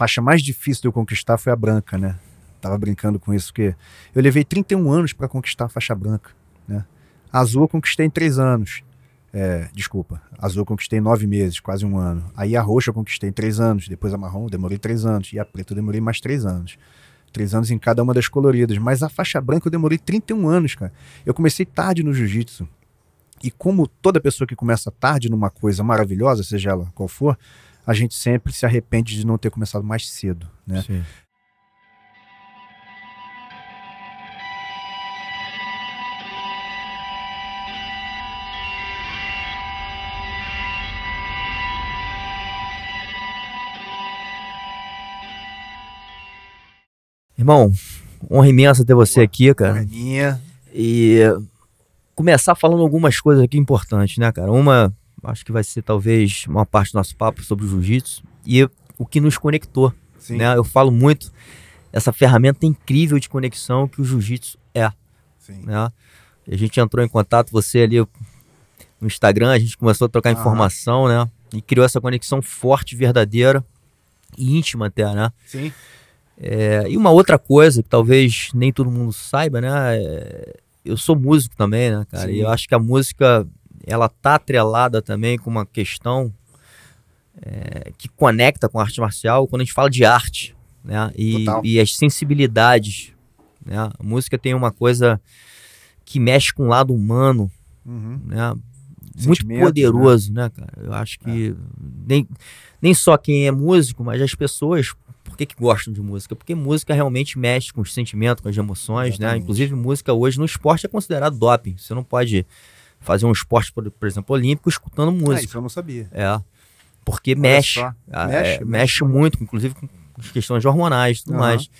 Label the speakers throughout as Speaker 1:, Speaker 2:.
Speaker 1: faixa mais difícil de eu conquistar foi a branca, né? Tava brincando com isso, porque eu levei 31 anos para conquistar a faixa branca, né? A azul eu conquistei em três anos. É, desculpa, a azul eu conquistei em nove meses, quase um ano. Aí a roxa eu conquistei em três anos, depois a marrom eu demorei três anos, e a preta eu demorei mais três anos. Três anos em cada uma das coloridas. Mas a faixa branca eu demorei 31 anos, cara. Eu comecei tarde no jiu-jitsu. E como toda pessoa que começa tarde numa coisa maravilhosa, seja ela qual for, a gente sempre se arrepende de não ter começado mais cedo, né? Sim.
Speaker 2: Irmão, honra imensa ter você aqui, cara.
Speaker 1: Honra minha.
Speaker 2: E começar falando algumas coisas aqui importantes, né, cara? Uma, acho que vai ser talvez uma parte do nosso papo sobre o jiu-jitsu e o que nos conectou, Sim. né? Eu falo muito essa ferramenta incrível de conexão que o jiu-jitsu é, Sim. né? A gente entrou em contato, você ali no Instagram, a gente começou a trocar informação, né? E criou essa conexão forte, verdadeira e íntima até, né?
Speaker 1: Sim.
Speaker 2: É, e uma outra coisa que talvez nem todo mundo saiba, né? É, eu sou músico também, né, cara? Sim. E eu acho que a música ela tá atrelada também com uma questão é, que conecta com a arte marcial quando a gente fala de arte, né? E, e as sensibilidades, né? A música tem uma coisa que mexe com o lado humano, uhum. né? Muito poderoso, né? né, cara? Eu acho que é. nem, nem só quem é músico, mas as pessoas por que, que gostam de música? Porque música realmente mexe com os sentimentos, com as emoções, né? Exatamente. né? Inclusive, música hoje no esporte é considerado doping. Você não pode fazer um esporte, por, por exemplo, olímpico, escutando música. Ah,
Speaker 1: isso eu não sabia.
Speaker 2: É. Porque mexe, mexe, é, mexe, mexe muito, inclusive com as questões hormonais e tudo uhum. mais.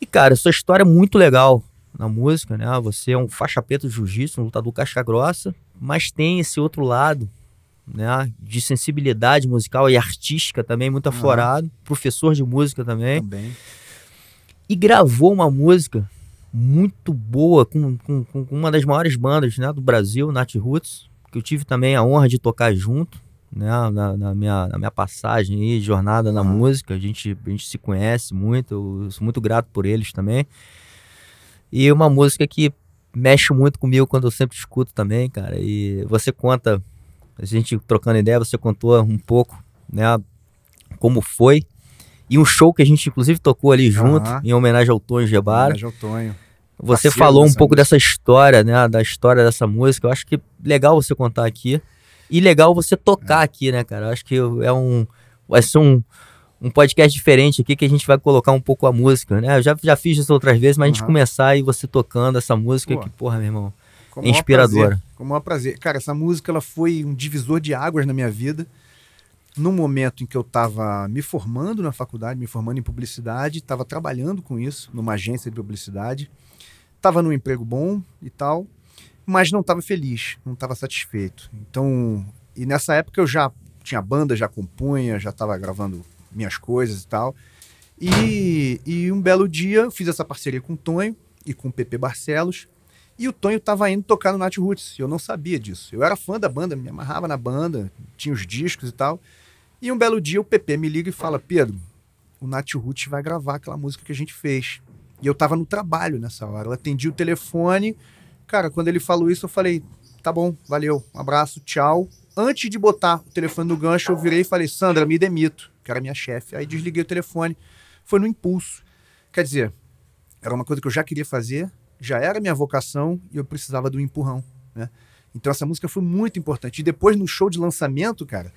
Speaker 2: E, cara, sua história é muito legal na música, né? Você é um faixa preta de jiu-jitsu, um lutador casca grossa, mas tem esse outro lado né, de sensibilidade musical e artística também muito aflorado, uhum. professor de música também.
Speaker 1: também.
Speaker 2: E gravou uma música muito boa com, com, com, uma das maiores bandas né, do Brasil, Nat Roots, que eu tive também a honra de tocar junto, né, na, na minha, na minha passagem aí, jornada uhum. na música. A gente, a gente se conhece muito, eu sou muito grato por eles também. E uma música que mexe muito comigo quando eu sempre escuto também, cara. E você conta a gente trocando ideia, você contou um pouco, né, como foi. E um show que a gente inclusive tocou ali junto, em homenagem ao Tonho Gebara.
Speaker 1: Homenagem ao Tonho.
Speaker 2: Você falou um pouco música. dessa história, né, da história dessa música. Eu acho que legal você contar aqui. E legal você tocar é. aqui, né, cara? Eu acho que é um vai ser um, um podcast diferente aqui que a gente vai colocar um pouco a música, né? Eu já, já fiz isso outras vezes, mas uhum. a gente começar e você tocando essa música Pô. que, porra, meu irmão, como inspiradora.
Speaker 1: Com o maior prazer. Cara, essa música ela foi um divisor de águas na minha vida. No momento em que eu estava me formando na faculdade, me formando em publicidade, estava trabalhando com isso, numa agência de publicidade, estava num emprego bom e tal, mas não estava feliz, não estava satisfeito. Então, e nessa época eu já tinha banda, já compunha, já estava gravando minhas coisas e tal. E, e um belo dia eu fiz essa parceria com o Tonho e com o Pepe Barcelos e o Tonho estava indo tocar no Nat Roots. Eu não sabia disso. Eu era fã da banda, me amarrava na banda, tinha os discos e tal. E um belo dia o PP me liga e fala: Pedro, o Nat Roots vai gravar aquela música que a gente fez. E eu estava no trabalho nessa hora. Eu atendi o telefone. Cara, quando ele falou isso, eu falei: tá bom, valeu, um abraço, tchau. Antes de botar o telefone no gancho, eu virei e falei: Sandra, me demito, que era minha chefe. Aí desliguei o telefone. Foi no impulso. Quer dizer, era uma coisa que eu já queria fazer, já era minha vocação e eu precisava do empurrão, né? Então essa música foi muito importante. E depois no show de lançamento, cara,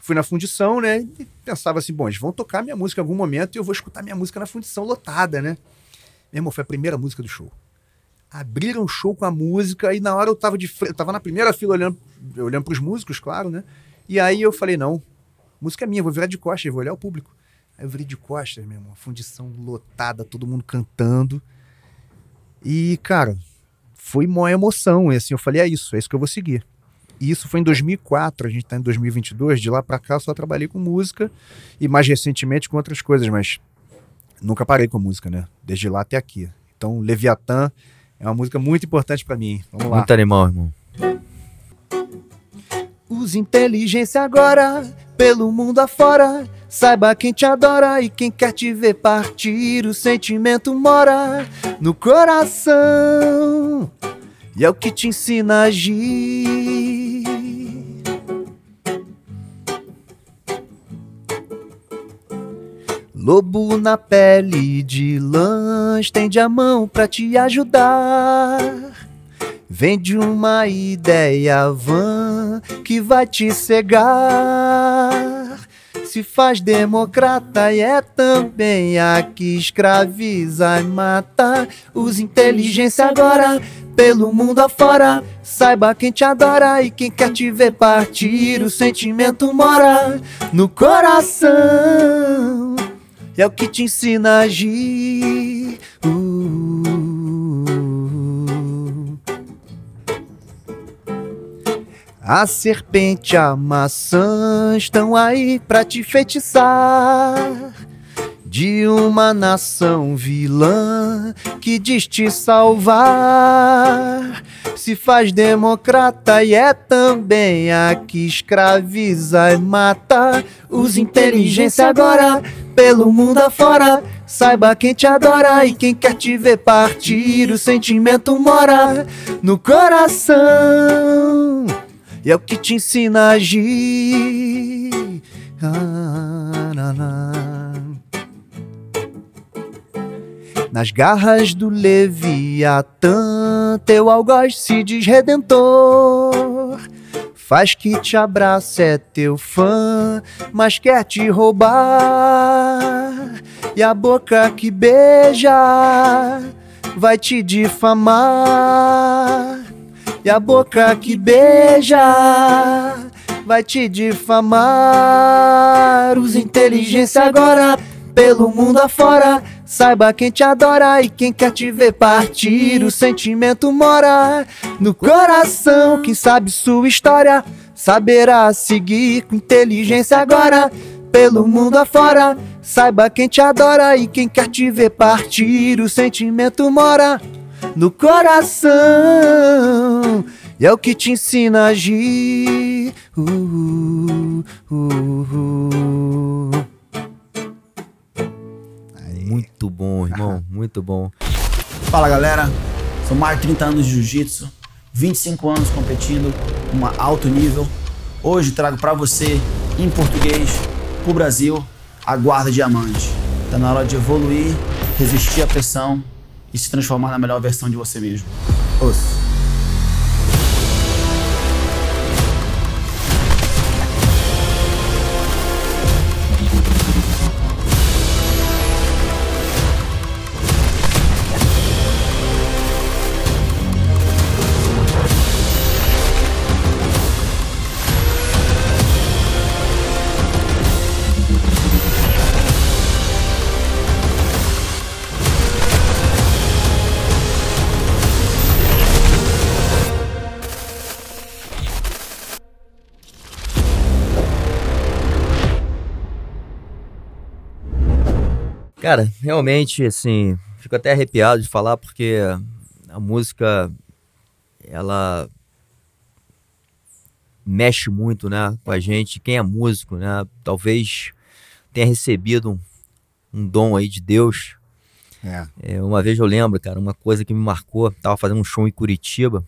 Speaker 1: fui na fundição, né? E pensava assim, bom, eles vão tocar minha música em algum momento e eu vou escutar minha música na fundição lotada, né? Irmão, foi a primeira música do show. Abriram o show com a música e na hora eu tava de eu tava na primeira fila olhando, olhando pros músicos, claro, né? E aí eu falei, não, música é minha, vou virar de costas, vou olhar o público. Aí eu virei de costas, meu irmão, fundição lotada, todo mundo cantando. E, cara, foi uma emoção. E assim, eu falei, é isso, é isso que eu vou seguir. E isso foi em 2004, a gente está em 2022. De lá para cá, só trabalhei com música e mais recentemente com outras coisas, mas nunca parei com música, né? Desde lá até aqui. Então, Leviatã é uma música muito importante para mim. Vamos lá.
Speaker 2: Muito animal, irmão.
Speaker 1: Use inteligência agora, pelo mundo afora Saiba quem te adora e quem quer te ver partir. O sentimento mora no coração e é o que te ensina a agir. Lobo na pele de lã, estende a mão pra te ajudar. Vende uma ideia vã que vai te cegar. Se faz democrata e é também a que escraviza e mata. Usa inteligência agora pelo mundo afora. Saiba quem te adora e quem quer te ver partir. O sentimento mora no coração. É o que te ensina a agir. Uh. A serpente a maçã estão aí pra te feitiçar de uma nação vilã que diz te salvar. Se faz democrata e é também a que escraviza e mata. Usa inteligência agora pelo mundo afora. Saiba quem te adora e quem quer te ver partir. O sentimento mora no coração. E é o que te ensina a agir. Ah, na, na. Nas garras do Leviatã, teu algoz se diz redentor. Faz que te abraça, é teu fã, mas quer te roubar. E a boca que beija vai te difamar. E a boca que beija vai te difamar. Usa inteligência agora pelo mundo afora. Saiba quem te adora e quem quer te ver partir. O sentimento mora no coração. Quem sabe sua história saberá seguir com inteligência agora. Pelo mundo afora, saiba quem te adora e quem quer te ver partir. O sentimento mora no coração e é o que te ensina a agir. Uh, uh, uh,
Speaker 2: muito bom, irmão, muito bom.
Speaker 3: Fala galera, são mais de 30 anos de jiu-jitsu, 25 anos competindo, um alto nível. Hoje trago para você, em português, pro Brasil, a guarda diamante. Tá na hora de evoluir, resistir à pressão e se transformar na melhor versão de você mesmo. Ouça.
Speaker 2: Cara, realmente, assim, fico até arrepiado de falar porque a música, ela mexe muito, né, com a gente. Quem é músico, né, talvez tenha recebido um, um dom aí de Deus. É. É, uma vez eu lembro, cara, uma coisa que me marcou, tava fazendo um show em Curitiba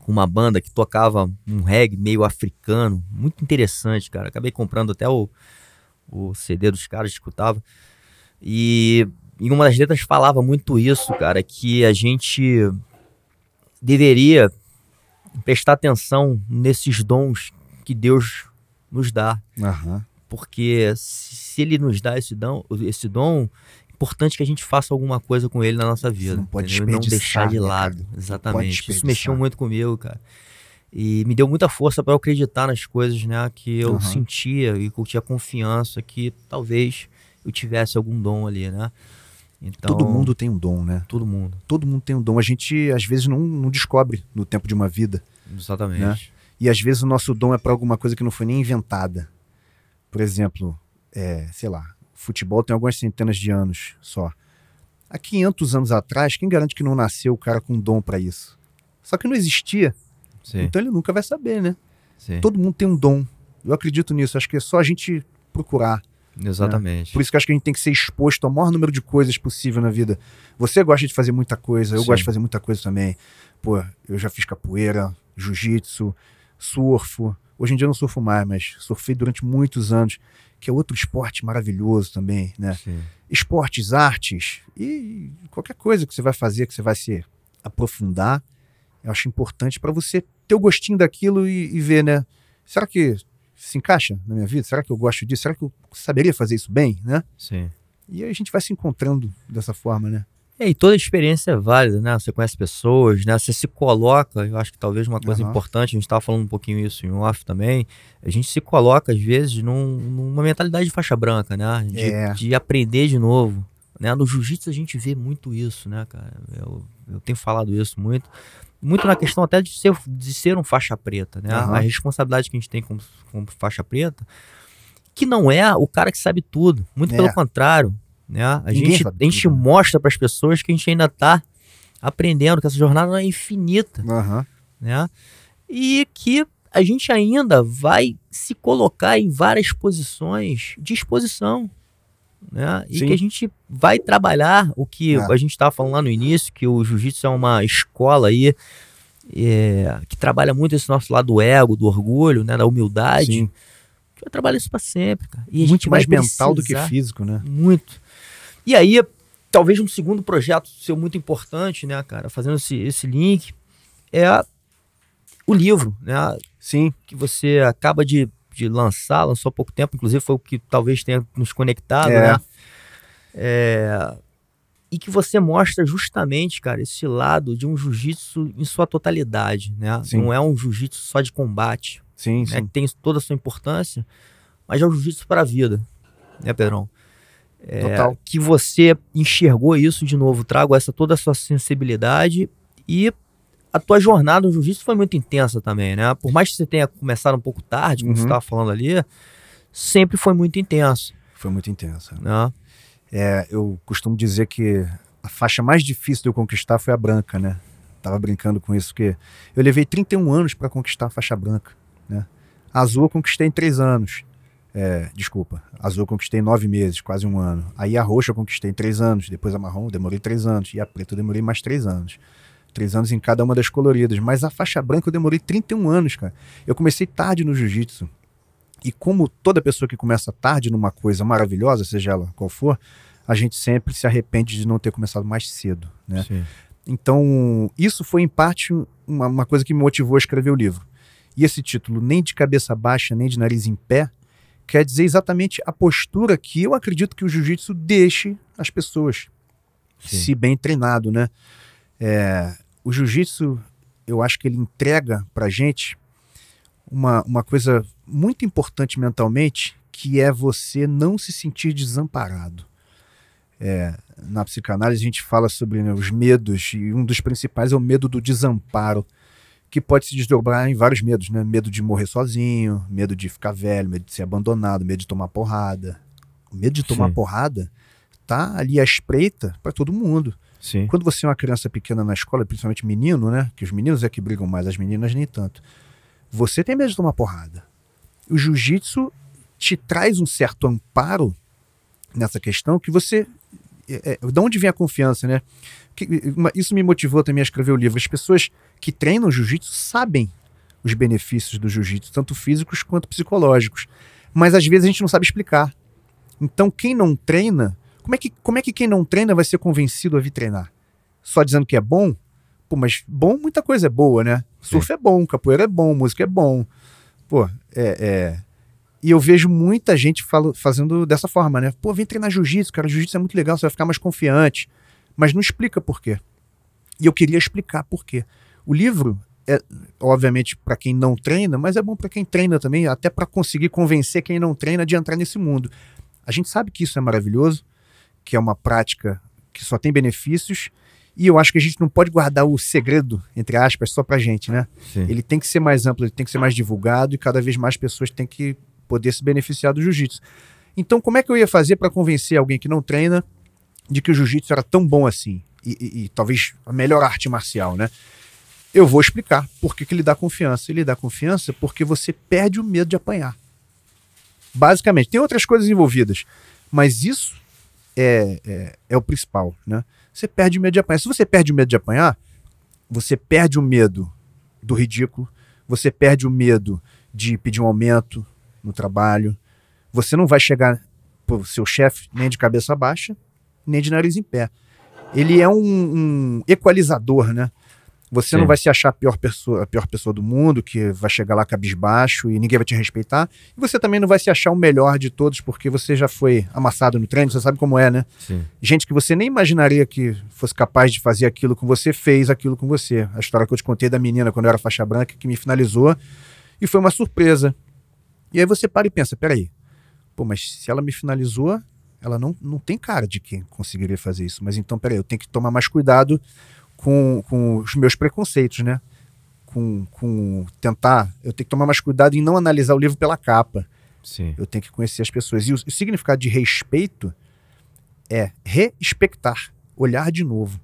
Speaker 2: com uma banda que tocava um reggae meio africano, muito interessante, cara. Acabei comprando até o, o CD dos caras, escutava. E em uma das letras falava muito isso, cara, que a gente deveria prestar atenção nesses dons que Deus nos dá.
Speaker 1: Uhum.
Speaker 2: Porque se ele nos dá esse dom, esse dom, é importante que a gente faça alguma coisa com ele na nossa vida.
Speaker 1: não pode
Speaker 2: não deixar de
Speaker 1: né,
Speaker 2: lado. Exatamente. Isso mexeu muito comigo, cara. E me deu muita força para eu acreditar nas coisas, né, que eu uhum. sentia e que eu tinha confiança que talvez eu tivesse algum dom ali, né?
Speaker 1: Então, todo mundo tem um dom, né?
Speaker 2: Todo mundo.
Speaker 1: Todo mundo tem um dom. A gente, às vezes, não, não descobre no tempo de uma vida.
Speaker 2: Exatamente.
Speaker 1: Né? E às vezes o nosso dom é para alguma coisa que não foi nem inventada. Por exemplo, é, sei lá, futebol tem algumas centenas de anos só. Há 500 anos atrás, quem garante que não nasceu o cara com dom para isso? Só que não existia. Sim. Então ele nunca vai saber, né? Sim. Todo mundo tem um dom. Eu acredito nisso. Acho que é só a gente procurar
Speaker 2: Exatamente.
Speaker 1: Né? Por isso que eu acho que a gente tem que ser exposto ao maior número de coisas possível na vida. Você gosta de fazer muita coisa, eu
Speaker 2: Sim.
Speaker 1: gosto de fazer muita coisa também. Pô, eu já fiz capoeira, jiu-jitsu, surfo. Hoje em dia eu não surfo mais, mas surfei durante muitos anos, que é outro esporte maravilhoso também, né?
Speaker 2: Sim.
Speaker 1: Esportes, artes e qualquer coisa que você vai fazer, que você vai se aprofundar, eu acho importante para você ter o gostinho daquilo e, e ver, né? Será que se encaixa na minha vida? Será que eu gosto disso? Será que eu saberia fazer isso bem, né?
Speaker 2: Sim.
Speaker 1: E aí a gente vai se encontrando dessa forma, né?
Speaker 2: É, e toda experiência é válida, né? Você conhece pessoas, né? Você se coloca, eu acho que talvez uma coisa
Speaker 1: Aham.
Speaker 2: importante, a gente estava falando um pouquinho isso em off também, a gente se coloca, às vezes, num- numa mentalidade de faixa branca, né? De,
Speaker 1: É.
Speaker 2: de aprender de novo. Né? No jiu-jitsu a gente vê muito isso, né, cara? Eu, eu tenho falado isso muito. Muito na questão até de ser, de ser um faixa preta, né?
Speaker 1: Aham.
Speaker 2: A responsabilidade que a gente tem como, como faixa preta, que não é o cara que sabe tudo. Muito
Speaker 1: É.
Speaker 2: pelo contrário. Né? A
Speaker 1: Ninguém
Speaker 2: gente, a gente
Speaker 1: tudo,
Speaker 2: mostra para as pessoas que a gente ainda está aprendendo, que essa jornada não é infinita,
Speaker 1: Aham.
Speaker 2: né? E que a gente ainda vai se colocar em várias posições de exposição, né? E
Speaker 1: Sim.
Speaker 2: que a gente vai trabalhar o que
Speaker 1: É.
Speaker 2: a gente estava falando lá no início, que o jiu-jitsu é uma escola aí é, que trabalha muito esse nosso lado do ego, do orgulho, né? Da humildade.
Speaker 1: Sim.
Speaker 2: A gente vai trabalhar isso para sempre, cara. E a
Speaker 1: Muito mais mental do que físico, né?
Speaker 2: muito. E aí, talvez um segundo projeto seu muito importante, né, cara, fazendo esse, esse link, é o livro, né,
Speaker 1: Sim.
Speaker 2: que você acaba de, de lançar, lançou há pouco tempo, inclusive foi o que talvez tenha nos conectado,
Speaker 1: É.
Speaker 2: né? É, e que você mostra justamente, cara, esse lado de um jiu-jitsu em sua totalidade, né?
Speaker 1: Sim.
Speaker 2: Não é um jiu-jitsu só de combate,
Speaker 1: Sim,
Speaker 2: né,
Speaker 1: sim.
Speaker 2: que tem toda a sua importância, mas é um jiu-jitsu para a vida, né, Pedrão? É,
Speaker 1: Total.
Speaker 2: que você enxergou isso de novo, trago essa toda a sua sensibilidade e a tua jornada no jiu-jitsu foi muito intensa também, né? Por mais que você tenha começado um pouco tarde, como você
Speaker 1: Uhum.
Speaker 2: estava falando ali, sempre foi muito intenso,
Speaker 1: Foi muito intensa.
Speaker 2: né?
Speaker 1: É, eu costumo dizer que a faixa mais difícil de eu conquistar foi a branca, né? Tava brincando com isso, porque eu levei 31 anos para conquistar a faixa branca, né? A azul eu conquistei em três anos. É, desculpa, a azul eu conquistei em nove meses, quase um ano. Aí a roxa eu conquistei em três anos, depois a marrom eu demorei três anos, e a preta eu demorei mais três anos. Três anos em cada uma das coloridas. Mas a faixa branca eu demorei 31 anos, cara. Eu comecei tarde no jiu-jitsu. E como toda pessoa que começa tarde numa coisa maravilhosa, seja ela qual for, a gente sempre se arrepende de não ter começado mais cedo, né?
Speaker 2: Sim.
Speaker 1: Então, isso foi em parte uma, uma coisa que me motivou a escrever o livro. E esse título, Nem de Cabeça Baixa, Nem de Nariz em Pé, quer dizer exatamente a postura que eu acredito que o jiu-jitsu deixe as pessoas,
Speaker 2: Sim.
Speaker 1: se bem treinado, né? É, o jiu-jitsu, eu acho que ele entrega pra gente uma, uma coisa muito importante mentalmente, que é você não se sentir desamparado. É, na psicanálise a gente fala sobre né, os medos, e um dos principais é o medo do desamparo, que pode se desdobrar em vários medos, né? Medo de morrer sozinho, medo de ficar velho, medo de ser abandonado, medo de tomar porrada. O medo de tomar
Speaker 2: Sim.
Speaker 1: porrada tá ali à espreita para todo mundo.
Speaker 2: Sim.
Speaker 1: Quando você é uma criança pequena na escola, principalmente menino, né? Que os meninos é que brigam mais, as meninas nem tanto. Você tem medo de tomar porrada. O jiu-jitsu te traz um certo amparo nessa questão que você. É, é, de onde vem a confiança, né? Que- uma- isso me motivou também a escrever o livro. As pessoas que treinam jiu-jitsu sabem os benefícios do jiu-jitsu, tanto físicos quanto psicológicos. Mas às vezes a gente não sabe explicar. Então, quem não treina, como é que, como é que quem não treina vai ser convencido a vir treinar? Só dizendo que é bom? Pô, mas bom, muita coisa é boa, né? Surf é bom, capoeira é bom, música é bom. Pô, é. é- E eu vejo muita gente fala- fazendo dessa forma, né? Pô, vem treinar jiu-jitsu, cara, jiu-jitsu é muito legal, você vai ficar mais confiante. Mas não explica por quê. E eu queria explicar por quê. O livro é, obviamente, para quem não treina, mas é bom para quem treina também, até para conseguir convencer quem não treina de entrar nesse mundo. A gente sabe que isso é maravilhoso, que é uma prática que só tem benefícios, e eu acho que a gente não pode guardar o segredo, entre aspas, só pra gente, né?
Speaker 2: Sim.
Speaker 1: Ele tem que ser mais amplo, ele tem que ser mais divulgado e cada vez mais pessoas têm que poder se beneficiar do jiu-jitsu. Então, como é que eu ia fazer para convencer alguém que não treina de que o jiu-jitsu era tão bom assim? E, e- e talvez a melhor arte marcial, né? Eu vou explicar por que, que ele dá confiança. Ele dá confiança porque você perde o medo de apanhar. Basicamente. Tem outras coisas envolvidas. Mas isso é, é, é o principal, né? Você perde o medo de apanhar. Se você perde o medo de apanhar, você perde o medo do ridículo, você perde o medo de pedir um aumento no trabalho. Você não vai chegar pro seu chefe nem de cabeça baixa, nem de nariz em pé. Ele é um, um equalizador, né? Você
Speaker 2: Sim.
Speaker 1: não vai se achar a pior, pessoa, a pior pessoa do mundo, que vai chegar lá cabisbaixo e ninguém vai te respeitar. E você também não vai se achar o melhor de todos, porque você já foi amassado no treino, você sabe como é, né?
Speaker 2: Sim.
Speaker 1: Gente que você nem imaginaria que fosse capaz de fazer aquilo com você, fez aquilo com você. A história que eu te contei da menina quando eu era faixa branca, que me finalizou, e foi uma surpresa. E aí você para e pensa, peraí, pô, mas se ela me finalizou, ela não, não tem cara de quem conseguiria fazer isso. Mas então, peraí, eu tenho que tomar mais cuidado com, com os meus preconceitos, né? Com, com tentar, eu tenho que tomar mais cuidado em não analisar o livro pela capa.
Speaker 2: Sim.
Speaker 1: Eu tenho que conhecer as pessoas. E o, o significado de respeito é respeitar, olhar de novo.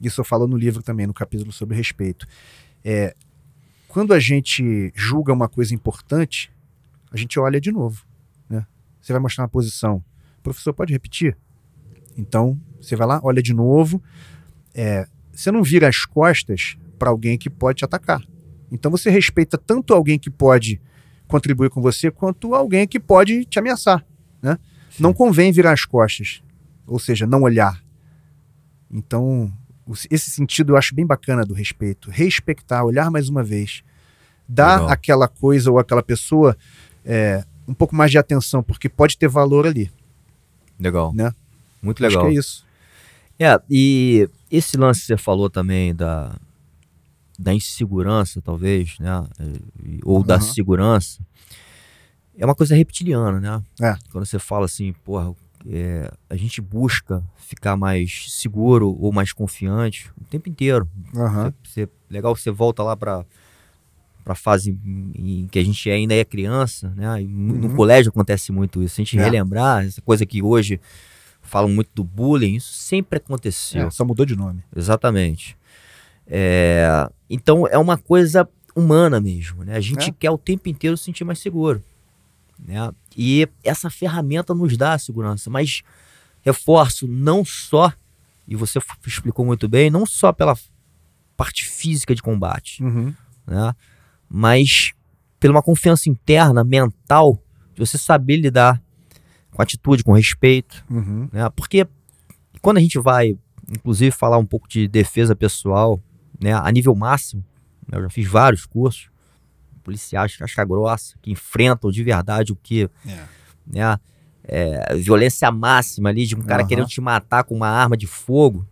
Speaker 1: Isso eu falo no livro também, no capítulo sobre respeito. É, quando a gente julga uma coisa importante, a gente olha de novo. Né? Você vai mostrar uma posição. Professor, pode repetir? Então, você vai lá, olha de novo. É, você não vira as costas para alguém que pode te atacar. Então, você respeita tanto alguém que pode contribuir com você quanto alguém que pode te ameaçar. Né? Não convém virar as costas, ou seja, não olhar. Então, esse sentido eu acho bem bacana do respeito. Respeitar, olhar mais uma vez. Dar
Speaker 2: Legal.
Speaker 1: aquela coisa ou aquela pessoa é, um pouco mais de atenção, porque pode ter valor ali.
Speaker 2: Legal.
Speaker 1: Né?
Speaker 2: Muito
Speaker 1: Acho
Speaker 2: legal.
Speaker 1: que é isso.
Speaker 2: É, e esse lance que você falou também da, da insegurança, talvez, né? Ou da
Speaker 1: Aham.
Speaker 2: segurança, é uma coisa reptiliana, né?
Speaker 1: É.
Speaker 2: Quando você fala assim, porra, é, a gente busca ficar mais seguro ou mais confiante o tempo inteiro.
Speaker 1: Aham.
Speaker 2: Você, você- legal você volta lá para para fase em, que a gente ainda é criança, né? No
Speaker 1: Uhum.
Speaker 2: colégio acontece muito isso. A gente
Speaker 1: É.
Speaker 2: relembrar essa coisa que hoje falam muito do bullying, isso sempre aconteceu.
Speaker 1: É, só mudou de nome.
Speaker 2: Exatamente. É, então é uma coisa humana mesmo, né? A gente
Speaker 1: É.
Speaker 2: quer o tempo inteiro se sentir mais seguro, né? E essa ferramenta nos dá a segurança, mas reforço não só e você explicou muito bem, não só pela parte física de combate,
Speaker 1: Uhum.
Speaker 2: né? Mas pela uma confiança interna, mental, de você saber lidar com atitude, com respeito,
Speaker 1: Uhum.
Speaker 2: né? Porque quando a gente vai, inclusive, falar um pouco de defesa pessoal, né, a nível máximo, né, eu já fiz vários cursos, policiais casca grossa, que enfrentam de verdade o que,
Speaker 1: É.
Speaker 2: né, é, violência máxima ali de um cara
Speaker 1: Aham.
Speaker 2: querendo te matar com uma arma de fogo.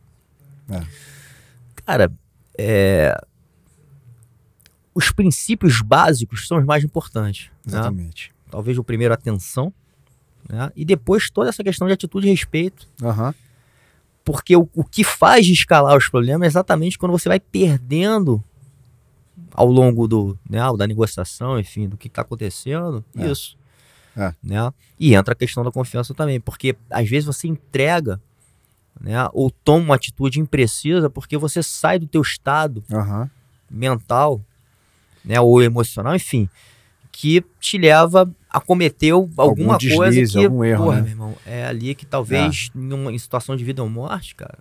Speaker 1: É.
Speaker 2: Cara, é, os princípios básicos são os mais importantes. né?
Speaker 1: Exatamente.
Speaker 2: Talvez o primeiro, atenção, né? e depois toda essa questão de atitude e respeito.
Speaker 1: Aham.
Speaker 2: Porque o, o que faz escalar os problemas é exatamente quando você vai perdendo ao longo do, né, da negociação, enfim, do que está acontecendo,
Speaker 1: É.
Speaker 2: isso.
Speaker 1: É.
Speaker 2: Né? E entra a questão da confiança também, porque às vezes você entrega né, ou toma uma atitude imprecisa porque você sai do teu estado
Speaker 1: Aham.
Speaker 2: mental né, ou emocional, enfim, que te leva a cometer alguma
Speaker 1: Algum
Speaker 2: coisa
Speaker 1: deslize,
Speaker 2: que,
Speaker 1: algum erro,
Speaker 2: porra,
Speaker 1: né?
Speaker 2: meu irmão, é ali que talvez em, uma, em situação de vida ou morte, cara,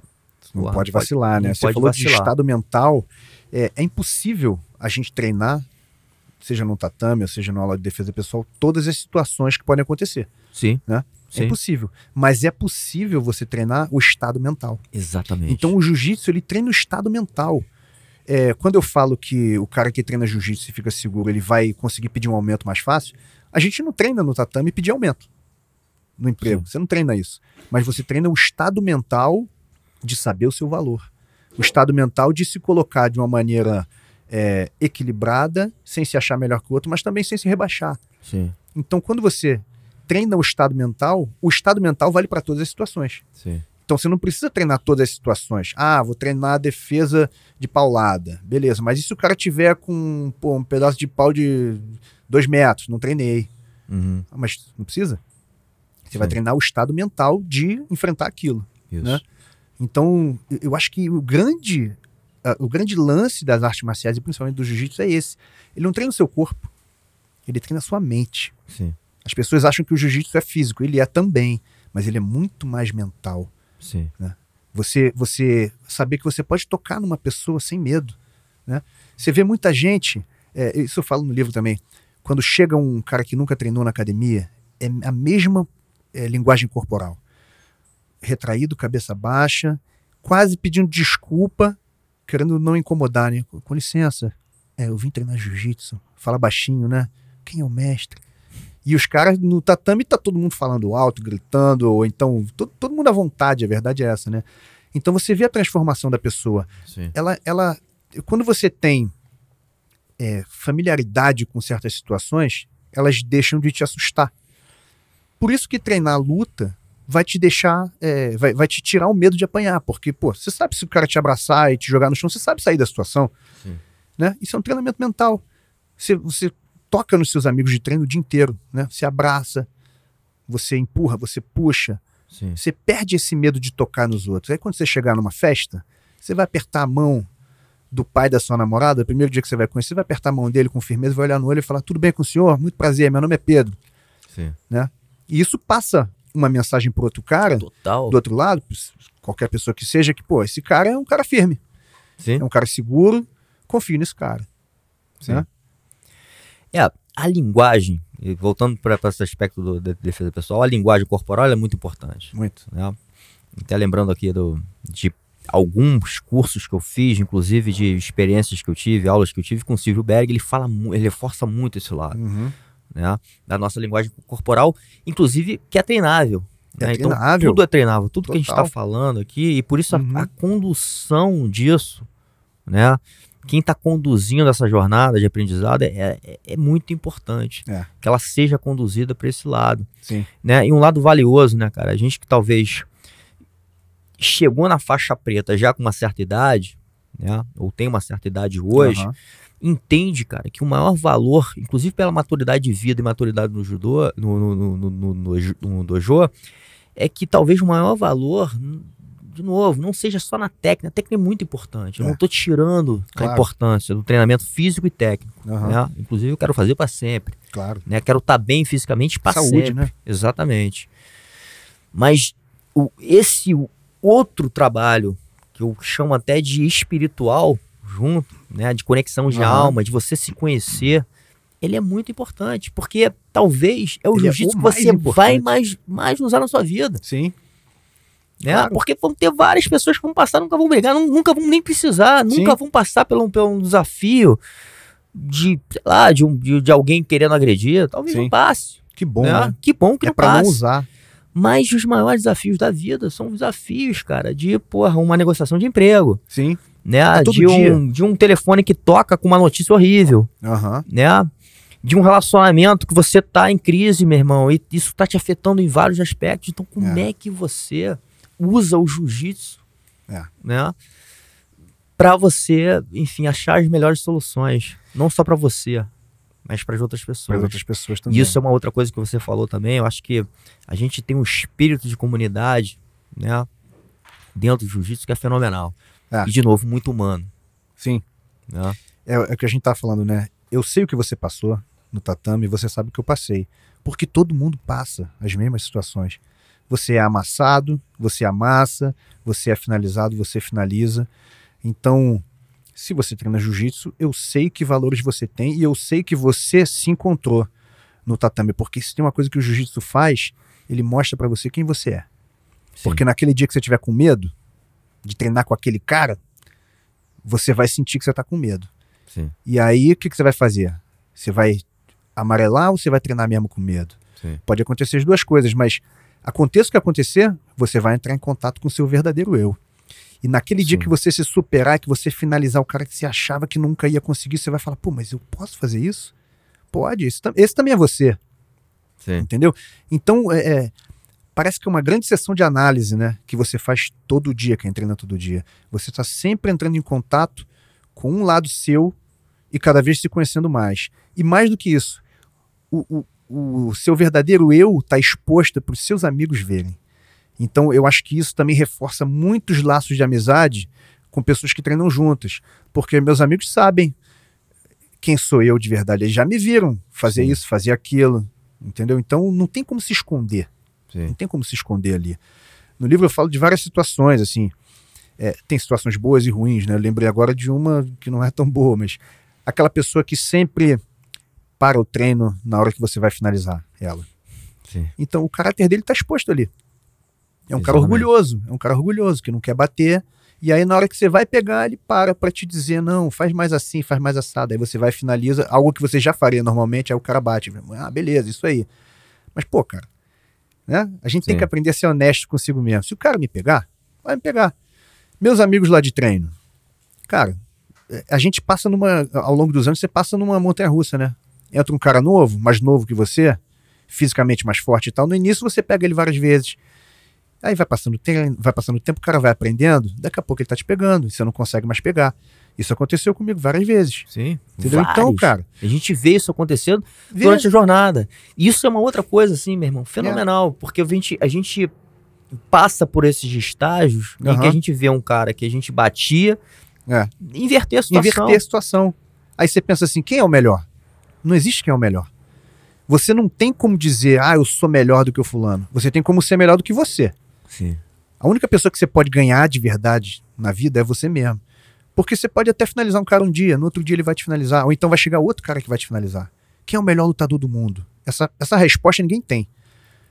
Speaker 1: Não
Speaker 2: Porra,
Speaker 1: pode
Speaker 2: não pode-
Speaker 1: vacilar, né? Você falou de
Speaker 2: vacilar.
Speaker 1: estado mental. É, é impossível a gente treinar, seja no tatame, ou seja na aula de defesa pessoal, todas as situações que podem acontecer.
Speaker 2: sim,
Speaker 1: Né? É
Speaker 2: sim,
Speaker 1: impossível. Mas é possível você treinar o estado mental.
Speaker 2: exatamente.
Speaker 1: Então o jiu-jitsu ele treina o estado mental. É, quando eu falo que o cara que treina jiu-jitsu e fica seguro, ele vai conseguir pedir um aumento mais fácil, a gente não treina no tatame pedir aumento no emprego. Você não treina isso. Mas você treina o estado mental de saber o seu valor. O estado mental de se colocar de uma maneira é, equilibrada, sem se achar melhor que o outro, mas também sem se rebaixar.
Speaker 2: sim,
Speaker 1: Então, quando você treina o estado mental, o estado mental vale para todas as situações.
Speaker 2: sim,
Speaker 1: Então você não precisa treinar todas as situações. Ah, vou treinar a defesa de paulada. Beleza, mas e se o cara tiver com pô, um pedaço de pau de dois metros? Não treinei.
Speaker 2: uhum,
Speaker 1: Ah, mas não precisa. Você vai
Speaker 2: Sim.
Speaker 1: treinar o estado mental de enfrentar aquilo.
Speaker 2: isso,
Speaker 1: Né? Então, eu- acho que o grande, ah, o grande lance das artes marciais, e principalmente do jiu-jitsu, é esse. Ele não treina o seu corpo, ele treina a sua mente.
Speaker 2: sim,
Speaker 1: As pessoas acham que o jiu-jitsu é físico, ele é também, mas ele é muito mais mental.
Speaker 2: Sim.
Speaker 1: Você, você saber que você pode tocar numa pessoa sem medo. Né? Você vê muita gente, é, isso eu falo no livro também, quando chega um cara que nunca treinou na academia, é a mesma é, linguagem corporal. Retraído, cabeça baixa, quase pedindo desculpa, querendo não incomodar, né? Com licença, é, eu vim treinar jiu-jitsu, fala baixinho, né? Quem é o mestre? E os caras no tatame tá todo mundo falando alto, gritando, ou então todo, todo mundo à vontade, a verdade é essa, né? Então você vê a transformação da pessoa.
Speaker 2: Sim.
Speaker 1: Ela, ela, quando você tem é, familiaridade com certas situações, elas deixam de te assustar. Por isso que treinar luta vai te deixar, é, vai, vai te tirar o medo de apanhar, porque, pô, você sabe se o cara te abraçar e te jogar no chão, você sabe sair da situação.
Speaker 2: Sim.
Speaker 1: Né? Isso é um treinamento mental. Você, você toca nos seus amigos de treino o dia inteiro, né? Você abraça, você empurra, você puxa.
Speaker 2: Sim.
Speaker 1: Você perde esse medo de tocar nos outros. Aí quando você chegar numa festa, você vai apertar a mão do pai da sua namorada, o primeiro dia que você vai conhecer, você vai apertar a mão dele com firmeza, vai olhar no olho e falar: Tudo bem com o senhor? Muito prazer, meu nome é Pedro.
Speaker 2: Sim.
Speaker 1: E isso passa uma mensagem pro outro cara,
Speaker 2: Total.
Speaker 1: do outro lado, qualquer pessoa que seja, que, pô, esse cara é um cara firme,
Speaker 2: Sim.
Speaker 1: é um cara seguro, confio nesse cara.
Speaker 2: Sim.
Speaker 1: né?
Speaker 2: É, a linguagem, voltando para esse aspecto do, da defesa pessoal, a linguagem corporal é muito importante.
Speaker 1: Muito.
Speaker 2: Né? Até lembrando aqui do, de alguns cursos que eu fiz, inclusive de experiências que eu tive, aulas que eu tive com o Silvio Berg, ele fala, ele reforça muito esse lado,
Speaker 1: Uhum.
Speaker 2: né? Da nossa linguagem corporal, inclusive que é treinável.
Speaker 1: É
Speaker 2: né? Então,
Speaker 1: treinável.
Speaker 2: tudo é treinável, tudo que a gente
Speaker 1: Total.
Speaker 2: está falando aqui, e por isso a,
Speaker 1: Uhum.
Speaker 2: a condução disso, né? Quem está conduzindo essa jornada de aprendizado é, é, é muito importante.
Speaker 1: É.
Speaker 2: Que ela seja conduzida para esse lado
Speaker 1: Sim.
Speaker 2: né? E um lado valioso, né, cara? A gente que talvez chegou na faixa preta já com uma certa idade, né? Ou tem uma certa idade hoje,
Speaker 1: Aham.
Speaker 2: entende, cara, que o maior valor, inclusive pela maturidade de vida e maturidade no judô, no, no, no, no, no, no dojo, é que talvez o maior valor, de novo, não seja só na técnica. A técnica é muito importante. Eu
Speaker 1: É.
Speaker 2: não tô tirando
Speaker 1: Claro.
Speaker 2: a importância do treinamento físico e técnico.
Speaker 1: Aham.
Speaker 2: Né? Inclusive, eu quero fazer para sempre
Speaker 1: Claro.
Speaker 2: né? Quero estar bem fisicamente para sempre.
Speaker 1: né?
Speaker 2: Exatamente. Mas o, esse outro trabalho, que eu chamo até de espiritual, junto, né? De conexão de
Speaker 1: Aham.
Speaker 2: alma, de você se conhecer, ele é muito importante, porque talvez é o
Speaker 1: é
Speaker 2: jiu-jitsu
Speaker 1: o
Speaker 2: que você vai
Speaker 1: importante.
Speaker 2: mais, mais usar na sua vida.
Speaker 1: Sim.
Speaker 2: Né?
Speaker 1: Claro.
Speaker 2: Porque vão ter várias pessoas que vão passar, nunca vão brigar, nun- nunca vão nem precisar,
Speaker 1: Sim.
Speaker 2: nunca vão passar por um, por um desafio de, lá, de, um, de, de alguém querendo agredir. Talvez
Speaker 1: Sim.
Speaker 2: não passe.
Speaker 1: Que bom,
Speaker 2: né?
Speaker 1: né?
Speaker 2: Que bom que
Speaker 1: É
Speaker 2: não
Speaker 1: pra não
Speaker 2: passe.
Speaker 1: usar.
Speaker 2: Mas os maiores desafios da vida são desafios, cara, de, porra, uma negociação de emprego,
Speaker 1: Sim.
Speaker 2: né?
Speaker 1: É
Speaker 2: de,
Speaker 1: dia.
Speaker 2: um, de um telefone que toca com uma notícia horrível,
Speaker 1: Aham.
Speaker 2: né? De um relacionamento que você tá em crise, meu irmão, e isso tá te afetando em vários aspectos. Então, como é, que você usa o jiu-jitsu,
Speaker 1: É.
Speaker 2: né? Pra você, enfim, achar as melhores soluções. Não só pra você, mas para as outras
Speaker 1: Para
Speaker 2: pessoas.
Speaker 1: as outras pessoas também.
Speaker 2: E isso é uma outra coisa que você falou também. Eu acho que a gente tem um espírito de comunidade, né? Dentro do jiu-jitsu que é fenomenal.
Speaker 1: É.
Speaker 2: E, de novo, muito humano.
Speaker 1: Sim.
Speaker 2: Né?
Speaker 1: É, é o que a gente tá falando, né? Eu sei o que você passou no tatame, você sabe o que eu passei. Porque todo mundo passa as mesmas situações. Você é amassado, você amassa, você é finalizado, você finaliza. Então, se você treina jiu-jitsu, eu sei que valores você tem e eu sei que você se encontrou no tatame. Porque se tem uma coisa que o jiu-jitsu faz, ele mostra pra você quem você é.
Speaker 2: Sim.
Speaker 1: Porque naquele dia que você tiver com medo de treinar com aquele cara, você vai sentir que você tá com medo.
Speaker 2: Sim.
Speaker 1: E aí, o que, que você vai fazer? Você vai amarelar ou você vai treinar mesmo com medo?
Speaker 2: Sim.
Speaker 1: Pode acontecer as duas coisas, mas aconteça o que acontecer, você vai entrar em contato com o seu verdadeiro eu. E naquele dia
Speaker 2: Sim.
Speaker 1: que você se superar, que você finalizar o cara que você achava que nunca ia conseguir, você vai falar, pô, mas eu posso fazer isso? Pode, esse, esse também é você,
Speaker 2: Sim.
Speaker 1: entendeu? Então, é, é, parece que é uma grande sessão de análise, né? Que você faz todo dia, quem treina todo dia. Você está sempre entrando em contato com um lado seu e cada vez se conhecendo mais. E mais do que isso, o, o, o seu verdadeiro eu está exposto para os seus amigos verem. Então, eu acho que isso também reforça muitos laços de amizade com pessoas que treinam juntas. Porque meus amigos sabem quem sou eu de verdade. Eles já me viram fazer
Speaker 2: Sim.
Speaker 1: isso, fazer aquilo. Entendeu? Então não tem como se esconder.
Speaker 2: Sim.
Speaker 1: Não tem como se esconder ali. No livro eu falo de várias situações, assim. É, tem situações boas e ruins, né? Eu lembrei agora de uma que não é tão boa, mas aquela pessoa que sempre para o treino na hora que você vai finalizar ela.
Speaker 2: Sim.
Speaker 1: Então o caráter dele está exposto ali. É um cara
Speaker 2: Exatamente.
Speaker 1: orgulhoso, é um cara orgulhoso que não quer bater. E aí na hora que você vai pegar, ele para para te dizer não, faz mais assim, faz mais assado. Aí você vai e finaliza algo que você já faria normalmente, aí o cara bate. Ah, beleza, isso aí. Mas pô, cara, né? A gente tem
Speaker 2: Sim.
Speaker 1: que aprender a ser honesto consigo mesmo. Se o cara me pegar, vai me pegar. Meus amigos lá de treino, cara, é, a gente passa numa. Ao longo dos anos, você passa numa montanha russa, né? Entra um cara novo, mais novo que você, fisicamente mais forte e tal. No início você pega ele várias vezes. Aí vai passando, tempo, vai passando o tempo, o cara vai aprendendo, daqui a pouco ele tá te pegando, e você não consegue mais pegar. Isso aconteceu comigo várias vezes.
Speaker 2: Sim.
Speaker 1: Entendeu? Então, cara,
Speaker 2: A gente vê isso acontecendo
Speaker 1: vê-
Speaker 2: durante a jornada. E Isso é uma outra coisa, assim, meu irmão, fenomenal. Porque a gente, a gente passa por esses estágios em
Speaker 1: Aham.
Speaker 2: que a gente vê um cara que a gente batia
Speaker 1: É.
Speaker 2: inverter a situação.
Speaker 1: inverter a situação. Aí você pensa assim, quem é o melhor? Não existe quem é o melhor. Você não tem como dizer, ah, eu sou melhor do que o fulano. Você tem como ser melhor do que você.
Speaker 2: Sim.
Speaker 1: A única pessoa que você pode ganhar de verdade na vida é você mesmo. Porque você pode até finalizar um cara um dia, no outro dia ele vai te finalizar, ou então vai chegar outro cara que vai te finalizar. Quem é o melhor lutador do mundo? Essa, essa resposta ninguém tem.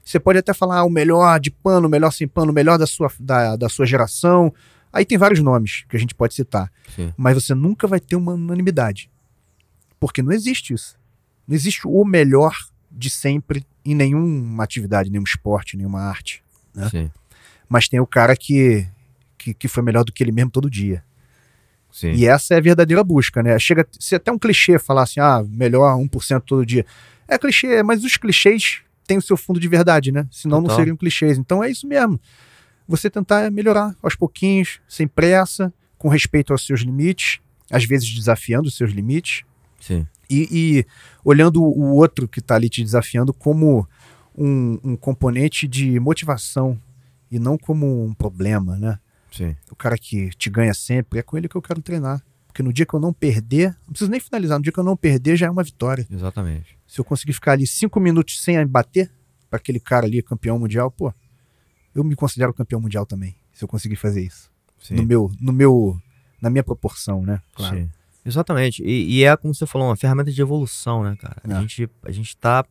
Speaker 1: Você pode até falar ah, o melhor de pano, o melhor sem pano, o melhor da sua, da, da sua geração. Aí tem vários nomes que a gente pode citar.
Speaker 2: Sim.
Speaker 1: Mas você nunca vai ter uma unanimidade. Porque não existe isso. Não existe o melhor de sempre em nenhuma atividade, nenhum esporte, nenhuma arte. né?
Speaker 2: Sim.
Speaker 1: Mas tem o cara que, que, que foi melhor do que ele mesmo todo dia.
Speaker 2: Sim.
Speaker 1: E essa é a verdadeira busca, né? Chega a ser até um clichê falar assim, ah, melhor 1% todo dia. É clichê, mas os clichês têm o seu fundo de verdade, né? Senão não
Speaker 2: Total.
Speaker 1: seriam clichês. Então é isso mesmo. Você tentar melhorar aos pouquinhos, sem pressa, com respeito aos seus limites, às vezes desafiando os seus limites,
Speaker 2: Sim.
Speaker 1: E, e olhando o outro que está ali te desafiando como um, um componente de motivação e não como um problema, né?
Speaker 2: Sim.
Speaker 1: o cara que te ganha sempre, é com ele que eu quero treinar. Porque no dia que eu não perder, não preciso nem finalizar, no dia que eu não perder já é uma vitória.
Speaker 2: Exatamente.
Speaker 1: Se eu conseguir ficar ali cinco minutos sem bater para aquele cara ali, campeão mundial, pô, eu me considero campeão mundial também, se eu conseguir fazer isso.
Speaker 2: Sim.
Speaker 1: No meu, no meu, na minha proporção, né? Claro.
Speaker 2: Sim. Exatamente. E, e é como você falou, uma ferramenta de evolução, né, cara?
Speaker 1: É.
Speaker 2: A, gente, a gente tá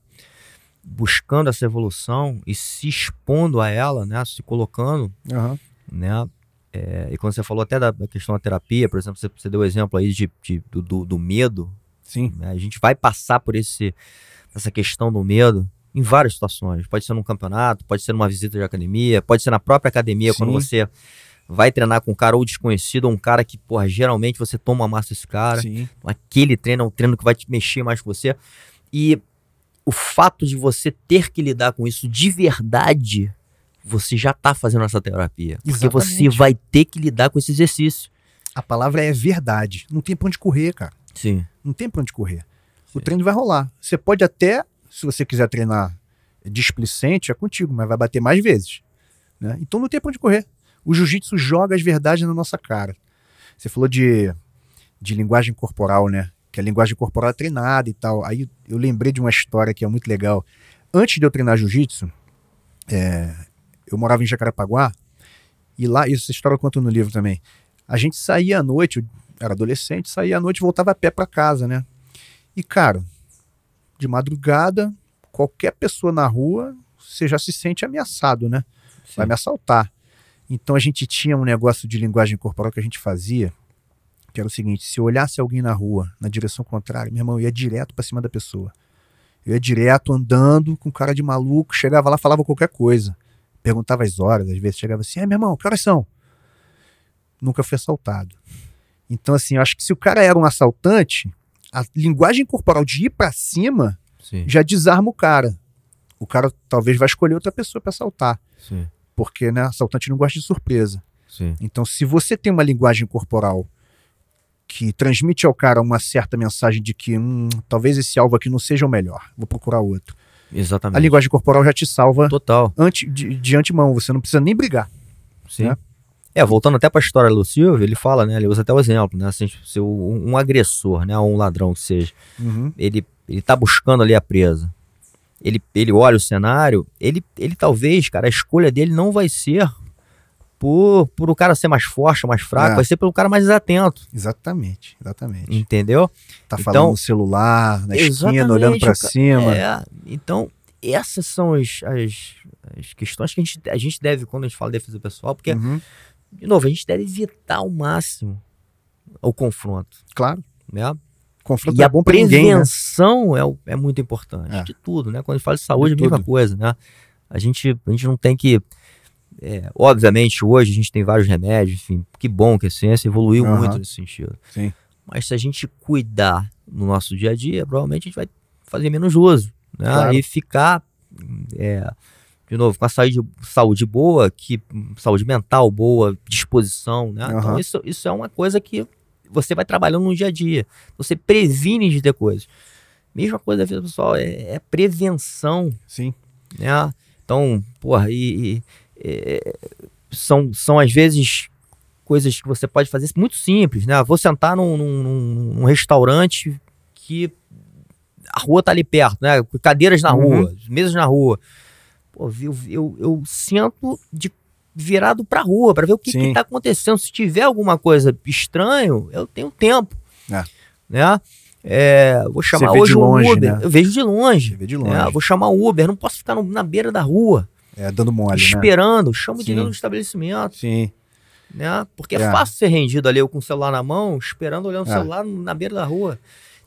Speaker 2: buscando essa evolução e se expondo a ela, né? Se colocando,
Speaker 1: Aham.
Speaker 2: né? É, e quando você falou até da, da questão da terapia, por exemplo, você, você deu o exemplo aí de, de- do, do, do medo,
Speaker 1: Sim.
Speaker 2: né? A gente vai passar por esse, essa questão do medo em várias situações. Pode ser num campeonato, pode ser numa visita de academia, pode ser na própria academia, quando
Speaker 1: Sim.
Speaker 2: você vai treinar com um cara ou desconhecido, ou um cara que, porra, geralmente você toma massa desse cara.
Speaker 1: Sim.
Speaker 2: Aquele treino é um treino que vai te mexer mais com você. E o fato de você ter que lidar com isso de verdade, você já tá fazendo essa terapia. Porque você
Speaker 1: Exatamente.
Speaker 2: vai ter que lidar com esse exercício.
Speaker 1: A palavra é verdade. Não tem pra onde correr, cara.
Speaker 2: Sim.
Speaker 1: Não tem pra onde correr. O
Speaker 2: Sim.
Speaker 1: treino vai rolar. Você pode até, se você quiser treinar displicente, é contigo, mas vai bater mais vezes. né? Então não tem pra onde correr. O jiu-jitsu joga as verdades na nossa cara. Você falou de, de linguagem corporal, né? Que a linguagem corporal é treinada e tal. Aí eu lembrei de uma história que é muito legal. Antes de eu treinar jiu-jitsu, é, eu morava em Jacarepaguá, e lá, isso, essa história eu conto no livro também. A gente saía à noite, eu era adolescente, saía à noite e voltava a pé pra casa, né? E, cara, de madrugada, qualquer pessoa na rua, você já se sente ameaçado, né? Vai me assaltar. Então a gente tinha um negócio de linguagem corporal que a gente fazia, que era o seguinte: se eu olhasse alguém na rua, na direção contrária, meu irmão, eu ia direto pra cima da pessoa. Eu ia direto andando com cara de maluco, chegava lá, falava qualquer coisa. Perguntava as horas, às vezes chegava assim: é, meu irmão, que horas são? Nunca fui assaltado. Então, assim, eu acho que se o cara era um assaltante, a linguagem corporal de ir pra cima
Speaker 2: Sim.
Speaker 1: já desarma o cara. O cara talvez vai escolher outra pessoa pra assaltar,
Speaker 2: Sim.
Speaker 1: Porque né, assaltante não gosta de surpresa.
Speaker 2: Sim.
Speaker 1: Então, se você tem uma linguagem corporal que transmite ao cara uma certa mensagem de que hum, talvez esse alvo aqui não seja o melhor, vou procurar outro.
Speaker 2: Exatamente.
Speaker 1: A linguagem corporal já te salva
Speaker 2: Total.
Speaker 1: ante, de, de antemão, você não precisa nem brigar.
Speaker 2: Sim.
Speaker 1: né?
Speaker 2: É, voltando até para a história do Silvio, ele fala, né? Ele usa até o exemplo, né? Assim, se um, um agressor, né? Ou um ladrão que seja, ele, ele tá buscando ali a presa. Ele, ele olha o cenário, ele, ele talvez, cara, a escolha dele não vai ser por, por o cara ser mais forte, mais fraco,
Speaker 1: É.
Speaker 2: vai ser pelo cara mais atento,
Speaker 1: Exatamente, exatamente.
Speaker 2: entendeu?
Speaker 1: Tá
Speaker 2: Então-
Speaker 1: falando no celular, na esquina, olhando
Speaker 2: ca-
Speaker 1: cima.
Speaker 2: É, então, essas são as, as, as questões que a gente, a gente deve, quando a gente fala de defesa pessoal, porque,
Speaker 1: Uhum,
Speaker 2: de novo, a gente deve evitar ao máximo o confronto,
Speaker 1: Claro.
Speaker 2: né?
Speaker 1: Confronto
Speaker 2: E
Speaker 1: é
Speaker 2: a
Speaker 1: bom pra ninguém, né?
Speaker 2: prevenção é, o- é muito importante.
Speaker 1: É.
Speaker 2: De tudo, né? Quando a gente fala de saúde, é a
Speaker 1: De
Speaker 2: mesma
Speaker 1: tudo.
Speaker 2: coisa, né? A gente, a gente não tem que. é, obviamente, hoje a gente tem vários remédios, enfim, que bom que a ciência evoluiu muito nesse sentido.
Speaker 1: Sim.
Speaker 2: Mas se a gente cuidar no nosso dia a dia, provavelmente a gente vai fazer menos uso, né?
Speaker 1: Claro.
Speaker 2: E ficar, é, de novo, com a saúde, saúde boa, que, saúde mental boa, disposição, né? Então
Speaker 1: Aham.
Speaker 2: isso, isso é uma coisa que você vai trabalhando no dia a dia. Você previne de ter coisas. Mesma coisa da vida pessoal, é, é prevenção,
Speaker 1: Sim.
Speaker 2: né? Então, porra, e, e, é, são, são às vezes coisas que você pode fazer muito simples, né? Vou sentar num, num- num- num restaurante que a rua tá ali perto, né? Cadeiras na
Speaker 1: Uhum.
Speaker 2: rua, mesas na rua. Pô, eu, eu, eu sento de virado pra rua para ver o que, que
Speaker 1: Sim.
Speaker 2: tá acontecendo. Se tiver alguma coisa estranho, eu tenho tempo.
Speaker 1: É.
Speaker 2: Né? É, vou chamar hoje
Speaker 1: longe,
Speaker 2: um Uber.
Speaker 1: né?
Speaker 2: Eu vejo de longe.
Speaker 1: Vê de
Speaker 2: É,
Speaker 1: longe.
Speaker 2: vou chamar o Uber, não posso ficar no- na beira da rua,
Speaker 1: É, dando mole, né?
Speaker 2: esperando, chamo de dentro do estabelecimento,
Speaker 1: Sim.
Speaker 2: né? Porque é.
Speaker 1: É.
Speaker 2: fácil ser rendido ali, eu com o celular na mão, esperando, olhando o
Speaker 1: É.
Speaker 2: celular na beira da rua.